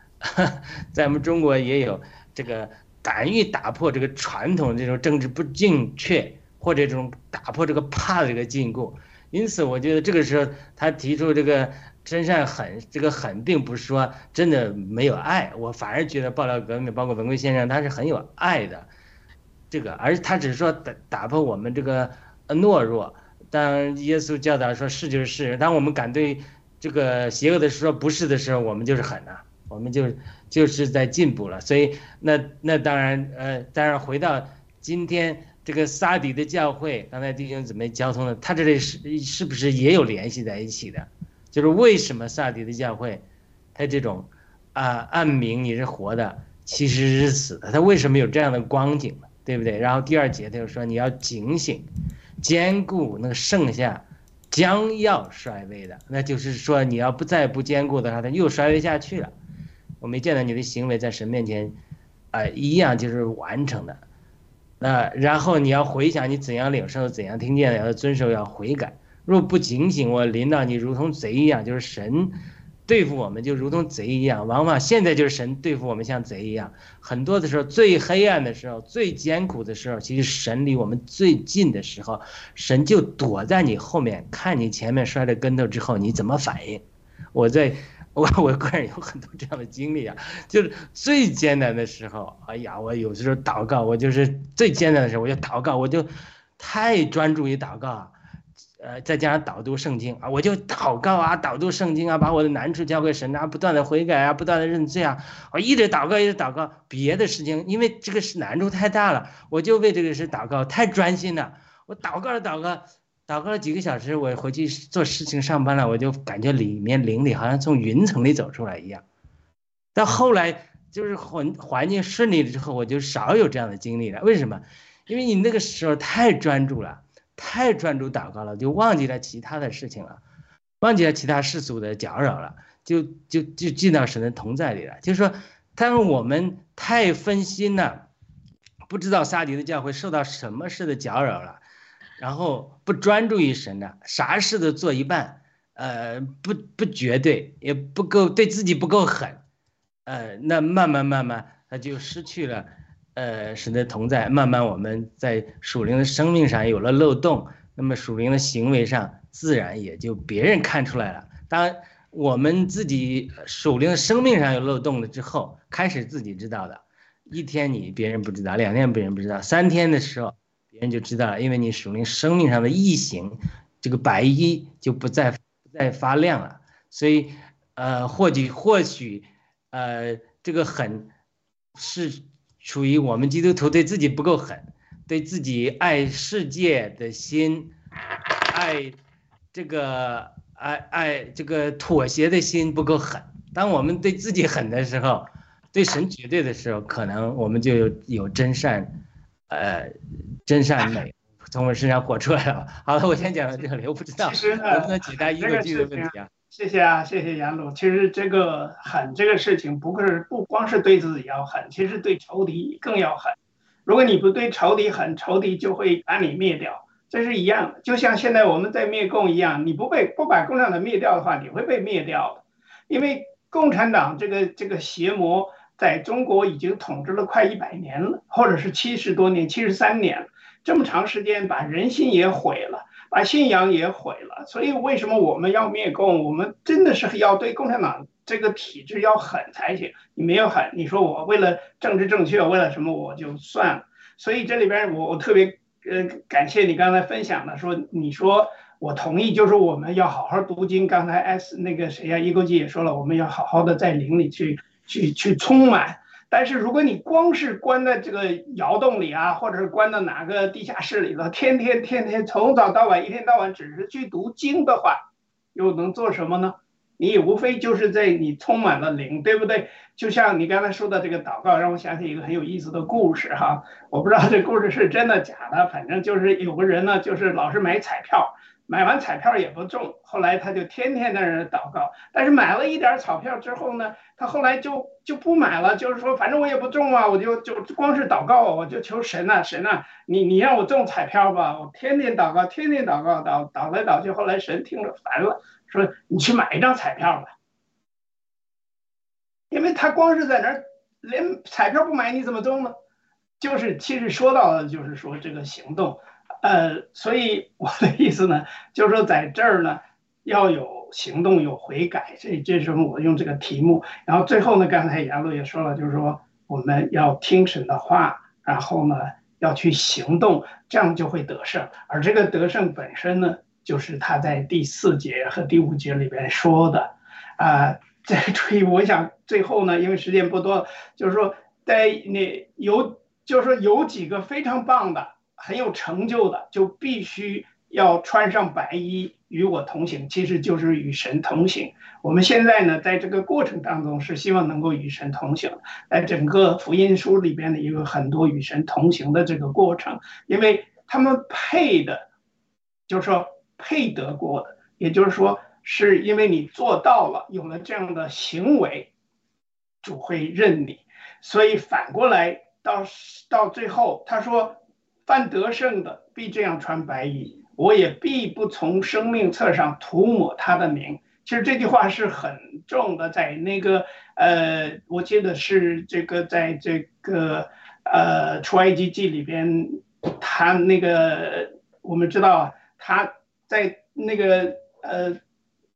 在我们中国也有这个敢于打破这个传统这种政治不正确，或者这种打破这个怕的这个禁锢。因此我觉得这个时候他提出这个。真善狠，这个狠并不是说真的没有爱，我反而觉得爆料革命，包括文贵先生，他是很有爱的，这个，而他只是说打打破我们这个懦弱。当耶稣教导说是就是是，当我们敢对这个邪恶的说不是的时候，我们就是狠呐，我们就就是在进步了。所以那那当然呃，当然回到今天这个撒底的教会，刚才弟兄姊妹交通的，他这里是是不是也有联系在一起的？就是为什么萨迪的教会，他这种啊暗明你是活的，其实是死的，他为什么有这样的光景呢？对不对？然后第二节他就说你要警醒，坚固，那个剩下将要衰微的，那就是说你要不再不坚固的话，它又衰微下去了。我没见到你的行为在神面前，啊、一样就是完成的。那然后你要回想你怎样领受，怎样听见，要遵守，要悔改。若不警醒，我临到你如同贼一样，就是神对付我们就如同贼一样。往往现在就是神对付我们像贼一样。很多的时候，最黑暗的时候，最艰苦的时候，其实神离我们最近的时候，神就躲在你后面，看你前面摔了跟头之后你怎么反应。我在我我个人有很多这样的经历啊，就是最艰难的时候，哎呀，我有时候祷告，我就是最艰难的时候，我就祷告，我就太专注于祷告啊。呃，再加上导读圣经啊，我就祷告啊，导读圣经啊，把我的难处交给神啊，不断的悔改啊，不断的认罪啊，我一直祷告，一直祷告。别的事情，因为这个是难处太大了，我就为这个事祷告，太专心了。我祷告了祷告，祷告了几个小时，我回去做事情上班了，我就感觉里面灵里好像从云层里走出来一样。到后来就是环环境顺利了之后，我就少有这样的经历了。为什么？因为你那个时候太专注了。太专注祷告了，就忘记了其他的事情了，忘记了其他世俗的搅扰了，就就就进到神的同在里了。就是说，当我们太分心了，不知道撒迪的教会受到什么事的搅扰了，然后不专注于神了，啥事都做一半，呃，不不绝对，也不够对自己不够狠，呃，那慢慢慢慢他就失去了。呃，神的同在，慢慢我们在属灵的生命上有了漏洞，那么属灵的行为上自然也就别人看出来了。当我们自己属灵的生命上有漏洞了之后，开始自己知道的，一天你别人不知道，两天别人不知道，三天的时候别人就知道了，因为你属灵生命上的异形，这个白衣就不再不再发亮了。所以，呃，或许或许，呃，这个很是。属于我们基督徒对自己不够狠，对自己爱世界的心，爱这个爱爱这个妥协的心不够狠。当我们对自己狠的时候，对神绝对的时候，可能我们就有有真善，呃，真善美从我身上活出来了。好了，我先讲到这里，我不知道能不能解答一个句的问题啊。谢谢啊，谢谢杨鲁。其实这个狠这个事情，不是不光是对自己要狠，其实对仇敌更要狠。如果你不对仇敌狠，仇敌就会把你灭掉，这是一样的。就像现在我们在灭共一样，你不被不把共产党灭掉的话，你会被灭掉的。因为共产党这个这个邪魔在中国已经统治了快一百年了，或者是七十多年、七十三年，这么长时间把人心也毁了。把信仰也毁了，所以为什么我们要灭共？我们真的是要对共产党这个体制要狠才行。你没有狠，你说我为了政治正确，为了什么我就算了。所以这里边我我特别呃感谢你刚才分享的，说你说我同意，就是我们要好好读经。刚才 S 那个谁呀，一勾记也说了，我们要好好的在灵里去去去充满。但是如果你光是关在这个窑洞里啊，或者是关到哪个地下室里头，天天天天从早到晚，一天到晚只是去读经的话，又能做什么呢？你也无非就是在你充满了灵，对不对？就像你刚才说的这个祷告，让我想起一个很有意思的故事哈。我不知道这故事是真的假的，反正就是有个人呢，就是老是买彩票。买完彩票也不中，后来他就天天在那祷告。但是买了一点彩票之后呢，他后来就就不买了，就是说反正我也不中啊，我就就光是祷告，我就求神呐，神呐，你你让我中彩票吧，我天天祷告，天天祷告，祷祷来祷去，后来神听着烦了，说你去买一张彩票吧，因为他光是在那儿连彩票不买，你怎么中呢？就是其实说到的就是说这个行动。呃，所以我的意思呢，就是说在这儿呢，要有行动，有悔改，这这是我用这个题目。然后最后呢，刚才杨璐也说了，就是说我们要听神的话，然后呢要去行动，这样就会得胜。而这个得胜本身呢，就是他在第四节和第五节里边说的。啊，这注意，我想最后呢，因为时间不多，就是说在那有，就是说有几个非常棒的。很有成就的，就必须要穿上白衣与我同行，其实就是与神同行。我们现在呢，在这个过程当中是希望能够与神同行，在整个福音书里边呢，也有很多与神同行的这个过程，因为他们配的就是说配得过的，也就是说是因为你做到了，有了这样的行为，主会认你。所以反过来到到最后，他说：“犯得胜的必这样穿白衣，我也必不从生命册上涂抹他的名。”其实这句话是很重的，在那个呃，我记得是这个在这个呃出埃及记里边，他那个我们知道，他在那个呃。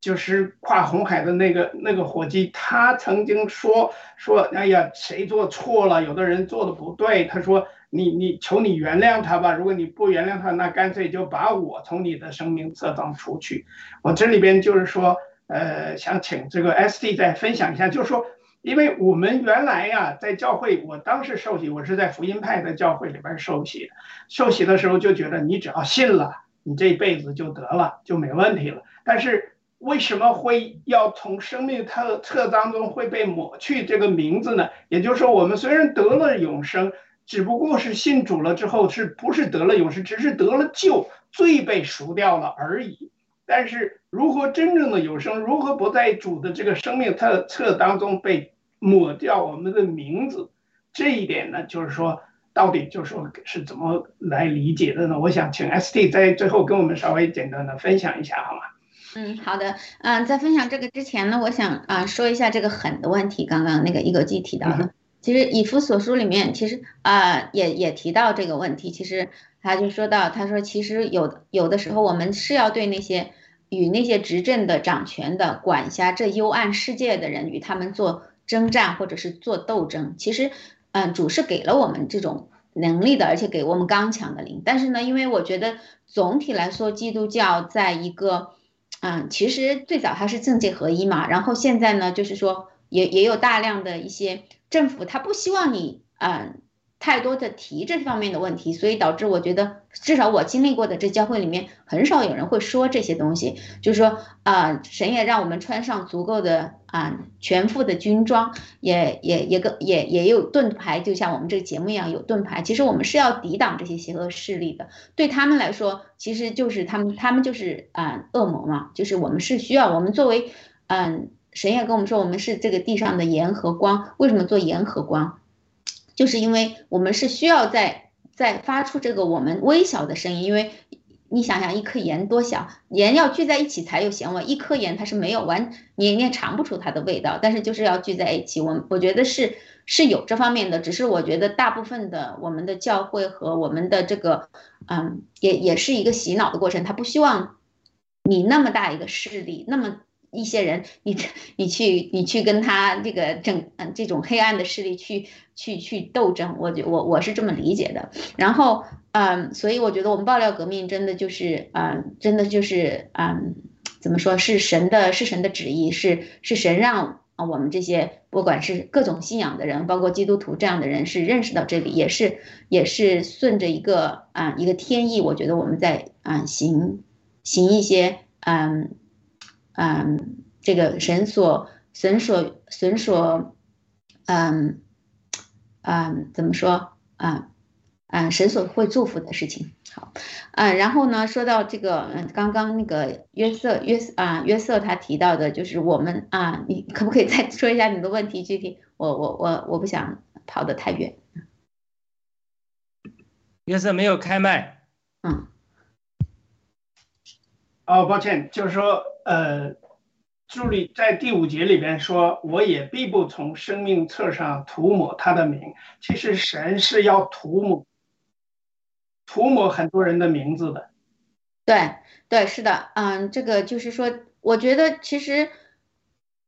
就是跨红海的那个那个伙计，他曾经说说，哎呀，谁做错了？有的人做的不对。他说，你你求你原谅他吧。如果你不原谅他，那干脆就把我从你的生命册上除去。我这里边就是说，呃，想请这个 S D 再分享一下，就是说，因为我们原来呀，在教会，我当时受洗，我是在福音派的教会里边受洗，受洗的时候就觉得，你只要信了，你这辈子就得了，就没问题了。但是。为什么会要从生命册册当中会被抹去这个名字呢？也就是说，我们虽然得了永生，只不过是信主了之后，是不是得了永生，只是得了救，罪被赎掉了而已。但是，如何真正的永生，如何不在主的这个生命册册当中被抹掉我们的名字，这一点呢，就是说，到底就是说是怎么来理解的呢？我想请 S T 在最后跟我们稍微简单的分享一下，好吗？嗯，好的，嗯，在分享这个之前呢，我想啊说一下这个狠的问题。刚刚那个一格基提到的，其实以弗所书里面其实啊也也提到这个问题。其实他就说到，他说其实有有的时候我们是要对那些与那些执政的、掌权的、管辖这幽暗世界的人与他们做征战或者是做斗争。其实，嗯，主是给了我们这种能力的，而且给我们刚强的灵。但是呢，因为我觉得总体来说，基督教在一个嗯，其实最早它是政界合一嘛，然后现在呢，就是说也也有大量的一些政府，他不希望你嗯太多的提这方面的问题，所以导致我觉得至少我经历过的这教会里面很少有人会说这些东西，就是说啊，神也让我们穿上足够的啊全副的军装，也也也个也也有盾牌，就像我们这个节目一样有盾牌。其实我们是要抵挡这些邪恶势力的，对他们来说，其实就是他们他们就是啊恶魔嘛，就是我们是需要我们作为嗯神也跟我们说，我们是这个地上的盐和光。为什么做盐和光？就是因为我们是需要在在发出这个我们微小的声音，因为你想想一颗盐多小，盐要聚在一起才有咸味，一颗盐它是没有完，你你也尝不出它的味道，但是就是要聚在一起，我我觉得是是有这方面的，只是我觉得大部分的我们的教会和我们的这个，嗯，也也是一个洗脑的过程，他不希望你那么大一个势力，那么。一些人，你你去你去跟他这个整嗯这种黑暗的势力去去去斗争，我觉我我是这么理解的。然后嗯，所以我觉得我们爆料革命真的就是嗯，真的就是嗯，怎么说是神的是神的旨意，是是神让我们这些不管是各种信仰的人，包括基督徒这样的人是认识到这里，也是也是顺着一个啊一个天意，我觉得我们在啊行行一些嗯。嗯，这个神所神所神所，嗯嗯，怎么说啊？嗯，神所会祝福的事情。好，嗯，然后呢，说到这个，嗯，刚刚那个约瑟约啊约瑟他提到的，就是我们啊，你可不可以再说一下你的问题具体？我我我我不想跑得太远。约瑟没有开麦。嗯。哦，抱歉，就是说，呃，助理在第五节里边说，我也必不从生命册上涂抹他的名。其实神是要涂抹，涂抹很多人的名字的。对，对，是的，嗯，这个就是说，我觉得其实，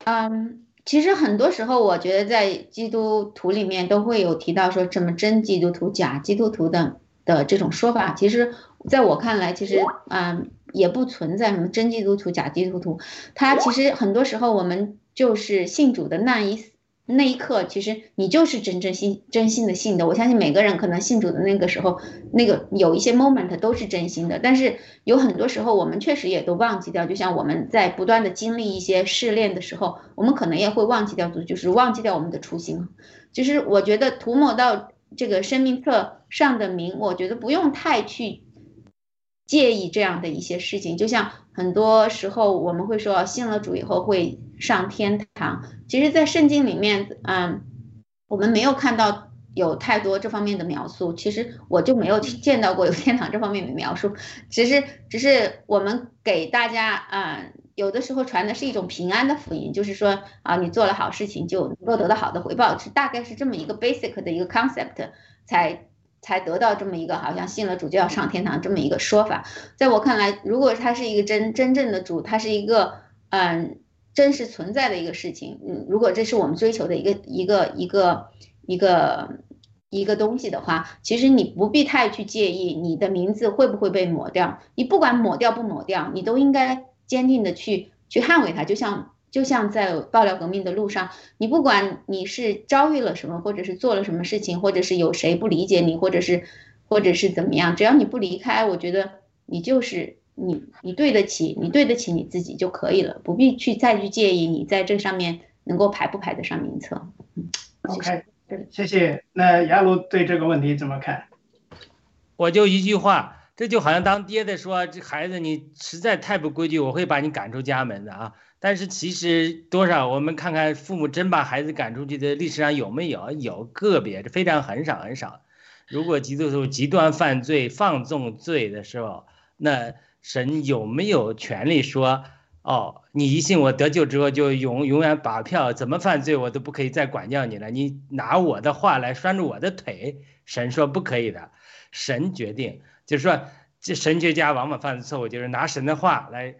嗯，其实很多时候，我觉得在基督徒里面都会有提到说，什么真基督徒、假基督徒的的这种说法。其实，在我看来，其实，嗯。也不存在什么真基督徒、假基督徒，他其实很多时候我们就是信主的那一那一刻，其实你就是真正心真心的信的。我相信每个人可能信主的那个时候，那个有一些 moment 都是真心的，但是有很多时候我们确实也都忘记掉。就像我们在不断的经历一些试炼的时候，我们可能也会忘记掉，就是忘记掉我们的初心。就是我觉得涂抹到这个生命册上的名，我觉得不用太去。介意这样的一些事情。就像很多时候我们会说信了主以后会上天堂，其实，在圣经里面，嗯，我们没有看到有太多这方面的描述。其实我就没有见到过有天堂这方面的描述，只是只是我们给大家，嗯。有的时候传的是一种平安的福音，就是说啊，你做了好事情就能够得到好的回报，是大概是这么一个 basic 的一个 concept，才才得到这么一个好像信了主就要上天堂这么一个说法。在我看来，如果他是一个真真正的主，他是一个嗯真实存在的一个事情，嗯，如果这是我们追求的一个一个一个一个一个东西的话，其实你不必太去介意你的名字会不会被抹掉，你不管抹掉不抹掉，你都应该。坚定的去去捍卫它，就像就像在爆料革命的路上，你不管你是遭遇了什么，或者是做了什么事情，或者是有谁不理解你，或者是或者是怎么样，只要你不离开，我觉得你就是你，你对得起，你对得起你自己就可以了，不必去再去介意你在这上面能够排不排得上名册。嗯，OK，谢谢。那雅鲁对这个问题怎么看？我就一句话。这就好像当爹的说：“这孩子你实在太不规矩，我会把你赶出家门的啊！”但是其实多少，我们看看父母真把孩子赶出去的历史上有没有？有个别，这非常很少很少。如果极度极端犯罪、放纵罪的时候，那神有没有权利说：“哦，你一信我得救之后就永永远把票，怎么犯罪我都不可以再管教你了？你拿我的话来拴住我的腿？”神说不可以的，神决定。就是说，这神学家往往犯的错误就是拿神的话来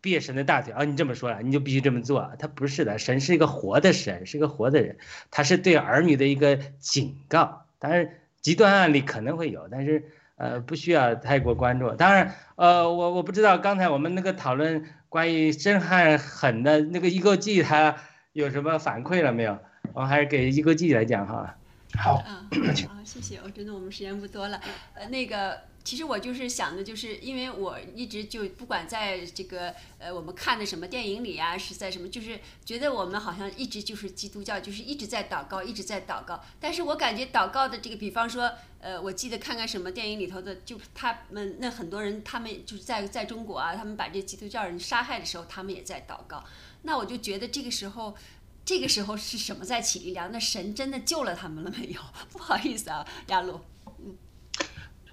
别神的大腿啊！你这么说了，你就必须这么做。他不是的，神是一个活的神，是一个活的人，他是对儿女的一个警告。当然，极端案例可能会有，但是呃，不需要太过关注。当然，呃，我我不知道刚才我们那个讨论关于震撼狠的那个一个记，他有什么反馈了没有？我还是给一个记来讲哈。好，嗯，好，谢谢。我真的我们时间不多了，呃，那个，其实我就是想的，就是因为我一直就不管在这个呃我们看的什么电影里啊，是在什么，就是觉得我们好像一直就是基督教，就是一直在祷告，一直在祷告。但是我感觉祷告的这个，比方说，呃，我记得看看什么电影里头的，就他们那很多人，他们就是在在中国啊，他们把这基督教人杀害的时候，他们也在祷告。那我就觉得这个时候。这个时候是什么在起力量？那神真的救了他们了没有？不好意思啊，亚路。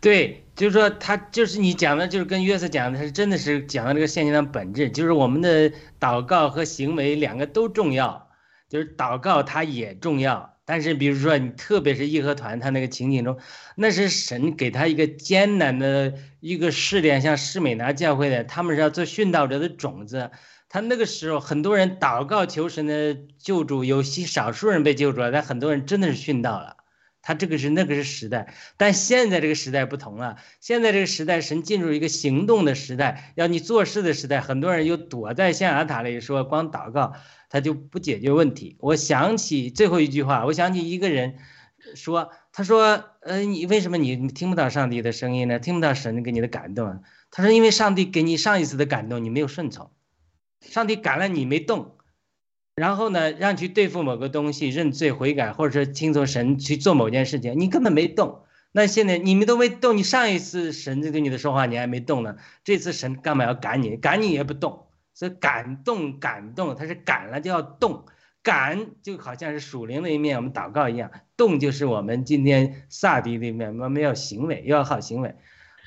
对，就是说他就是你讲的，就是跟约瑟讲的，他是真的是讲到这个现象的本质，就是我们的祷告和行为两个都重要，就是祷告它也重要，但是比如说你特别是义和团他那个情景中，那是神给他一个艰难的一个试炼，像施美拿教会的，他们是要做殉道者的种子。他那个时候，很多人祷告求神的救助，有些少数人被救助了，但很多人真的是殉道了。他这个是那个是时代，但现在这个时代不同了。现在这个时代，神进入一个行动的时代，要你做事的时代。很多人又躲在象牙塔里说光祷告，他就不解决问题。我想起最后一句话，我想起一个人说：“他说，呃，你为什么你听不到上帝的声音呢？听不到神给你的感动？他说，因为上帝给你上一次的感动，你没有顺从。”上帝赶了你没动，然后呢，让去对付某个东西，认罪悔改，或者说听从神去做某件事情，你根本没动。那现在你们都没动，你上一次神在跟你的说话，你还没动呢。这次神干嘛要赶你？赶你也不动。所以感动感动，他是赶了就要动，赶就好像是属灵的一面，我们祷告一样，动就是我们今天萨迪的一面，我们要行为，要好行为。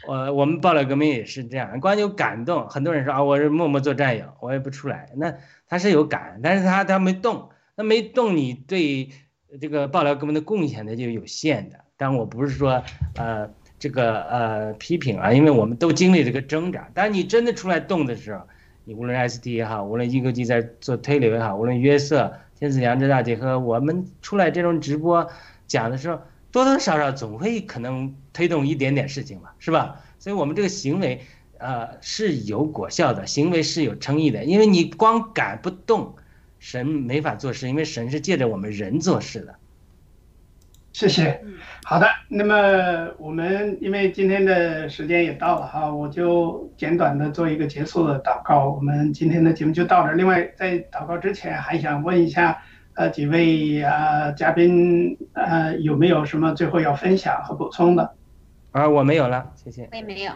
我我们报了革命也是这样，关键有感动。很多人说啊，我是默默做战友，我也不出来。那他是有感，但是他他没动，那没动，你对这个报了革命的贡献呢就有限的。但我不是说呃这个呃批评啊，因为我们都经历这个挣扎。但你真的出来动的时候，你无论 ST 也好，无论一个机在做推流也好，无论约瑟、天赐良知大姐和我们出来这种直播讲的时候。多多少少总会可能推动一点点事情吧，是吧？所以我们这个行为，呃，是有果效的，行为是有诚意的。因为你光赶不动，神没法做事，因为神是借着我们人做事的。谢谢。好的，那么我们因为今天的时间也到了哈，我就简短的做一个结束的祷告。我们今天的节目就到这。另外，在祷告之前，还想问一下。呃，几位啊嘉宾，呃，有没有什么最后要分享和补充的？啊，我没有了，谢谢。我也没有。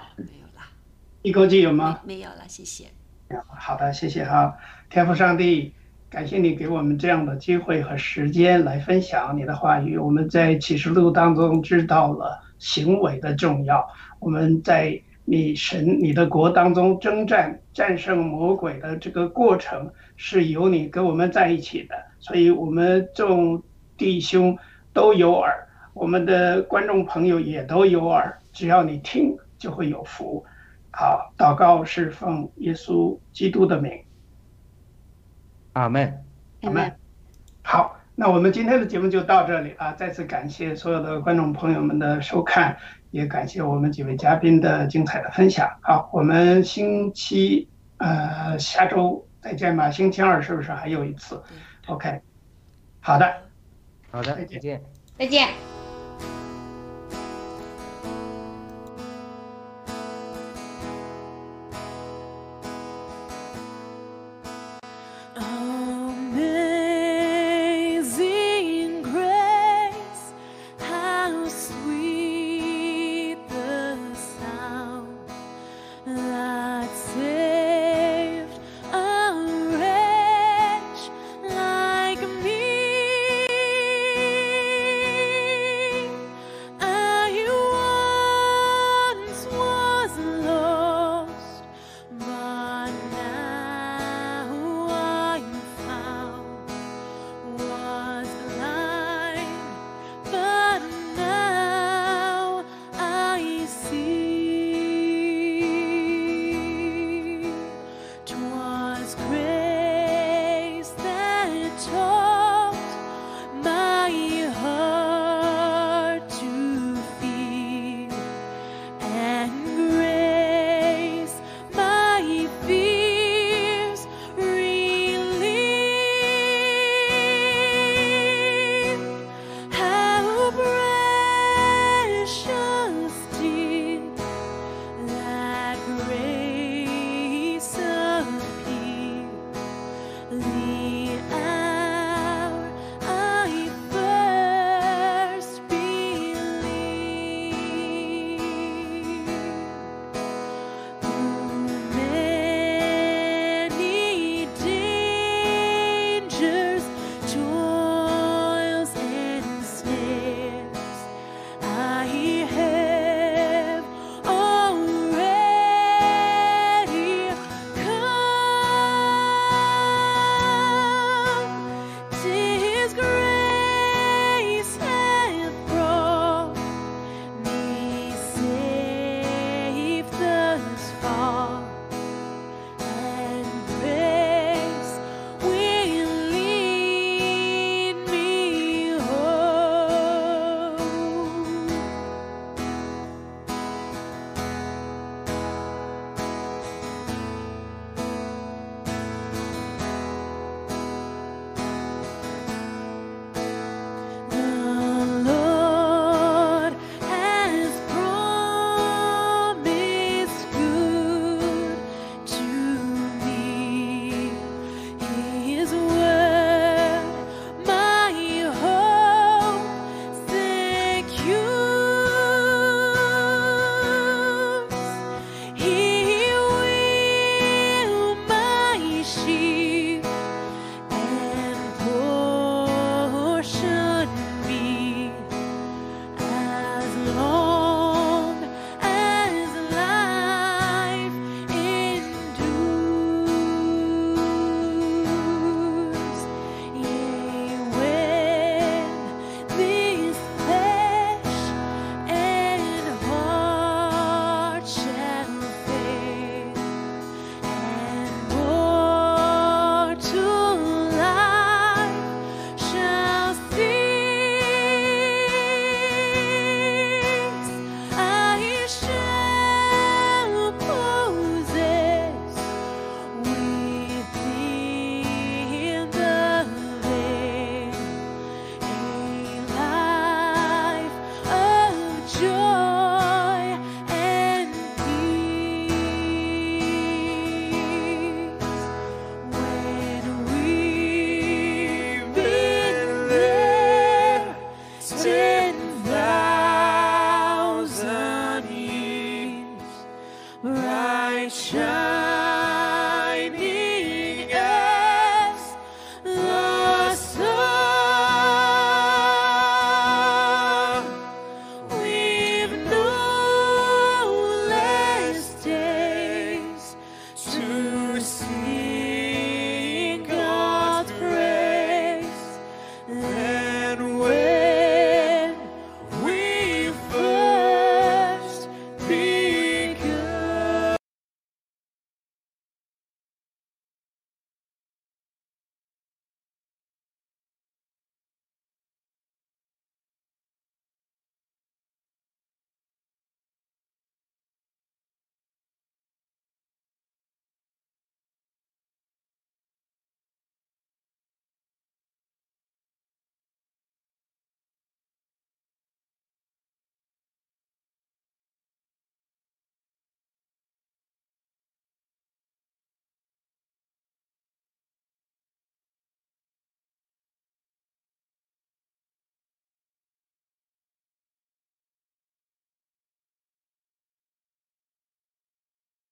一口气有吗？没有了，谢谢。好的，谢谢哈，天父上帝，感谢你给我们这样的机会和时间来分享你的话语。我们在启示录当中知道了行为的重要，我们在你神你的国当中征战战胜魔鬼的这个过程是由你跟我们在一起的，所以我们众弟兄都有耳，我们的观众朋友也都有耳，只要你听就会有福。好，祷告是奉耶稣基督的名。阿门。阿门。好，那我们今天的节目就到这里啊！再次感谢所有的观众朋友们的收看，也感谢我们几位嘉宾的精彩的分享。好，我们星期呃下周再见吧。星期二是不是还有一次？OK，好的，好的，再见再见。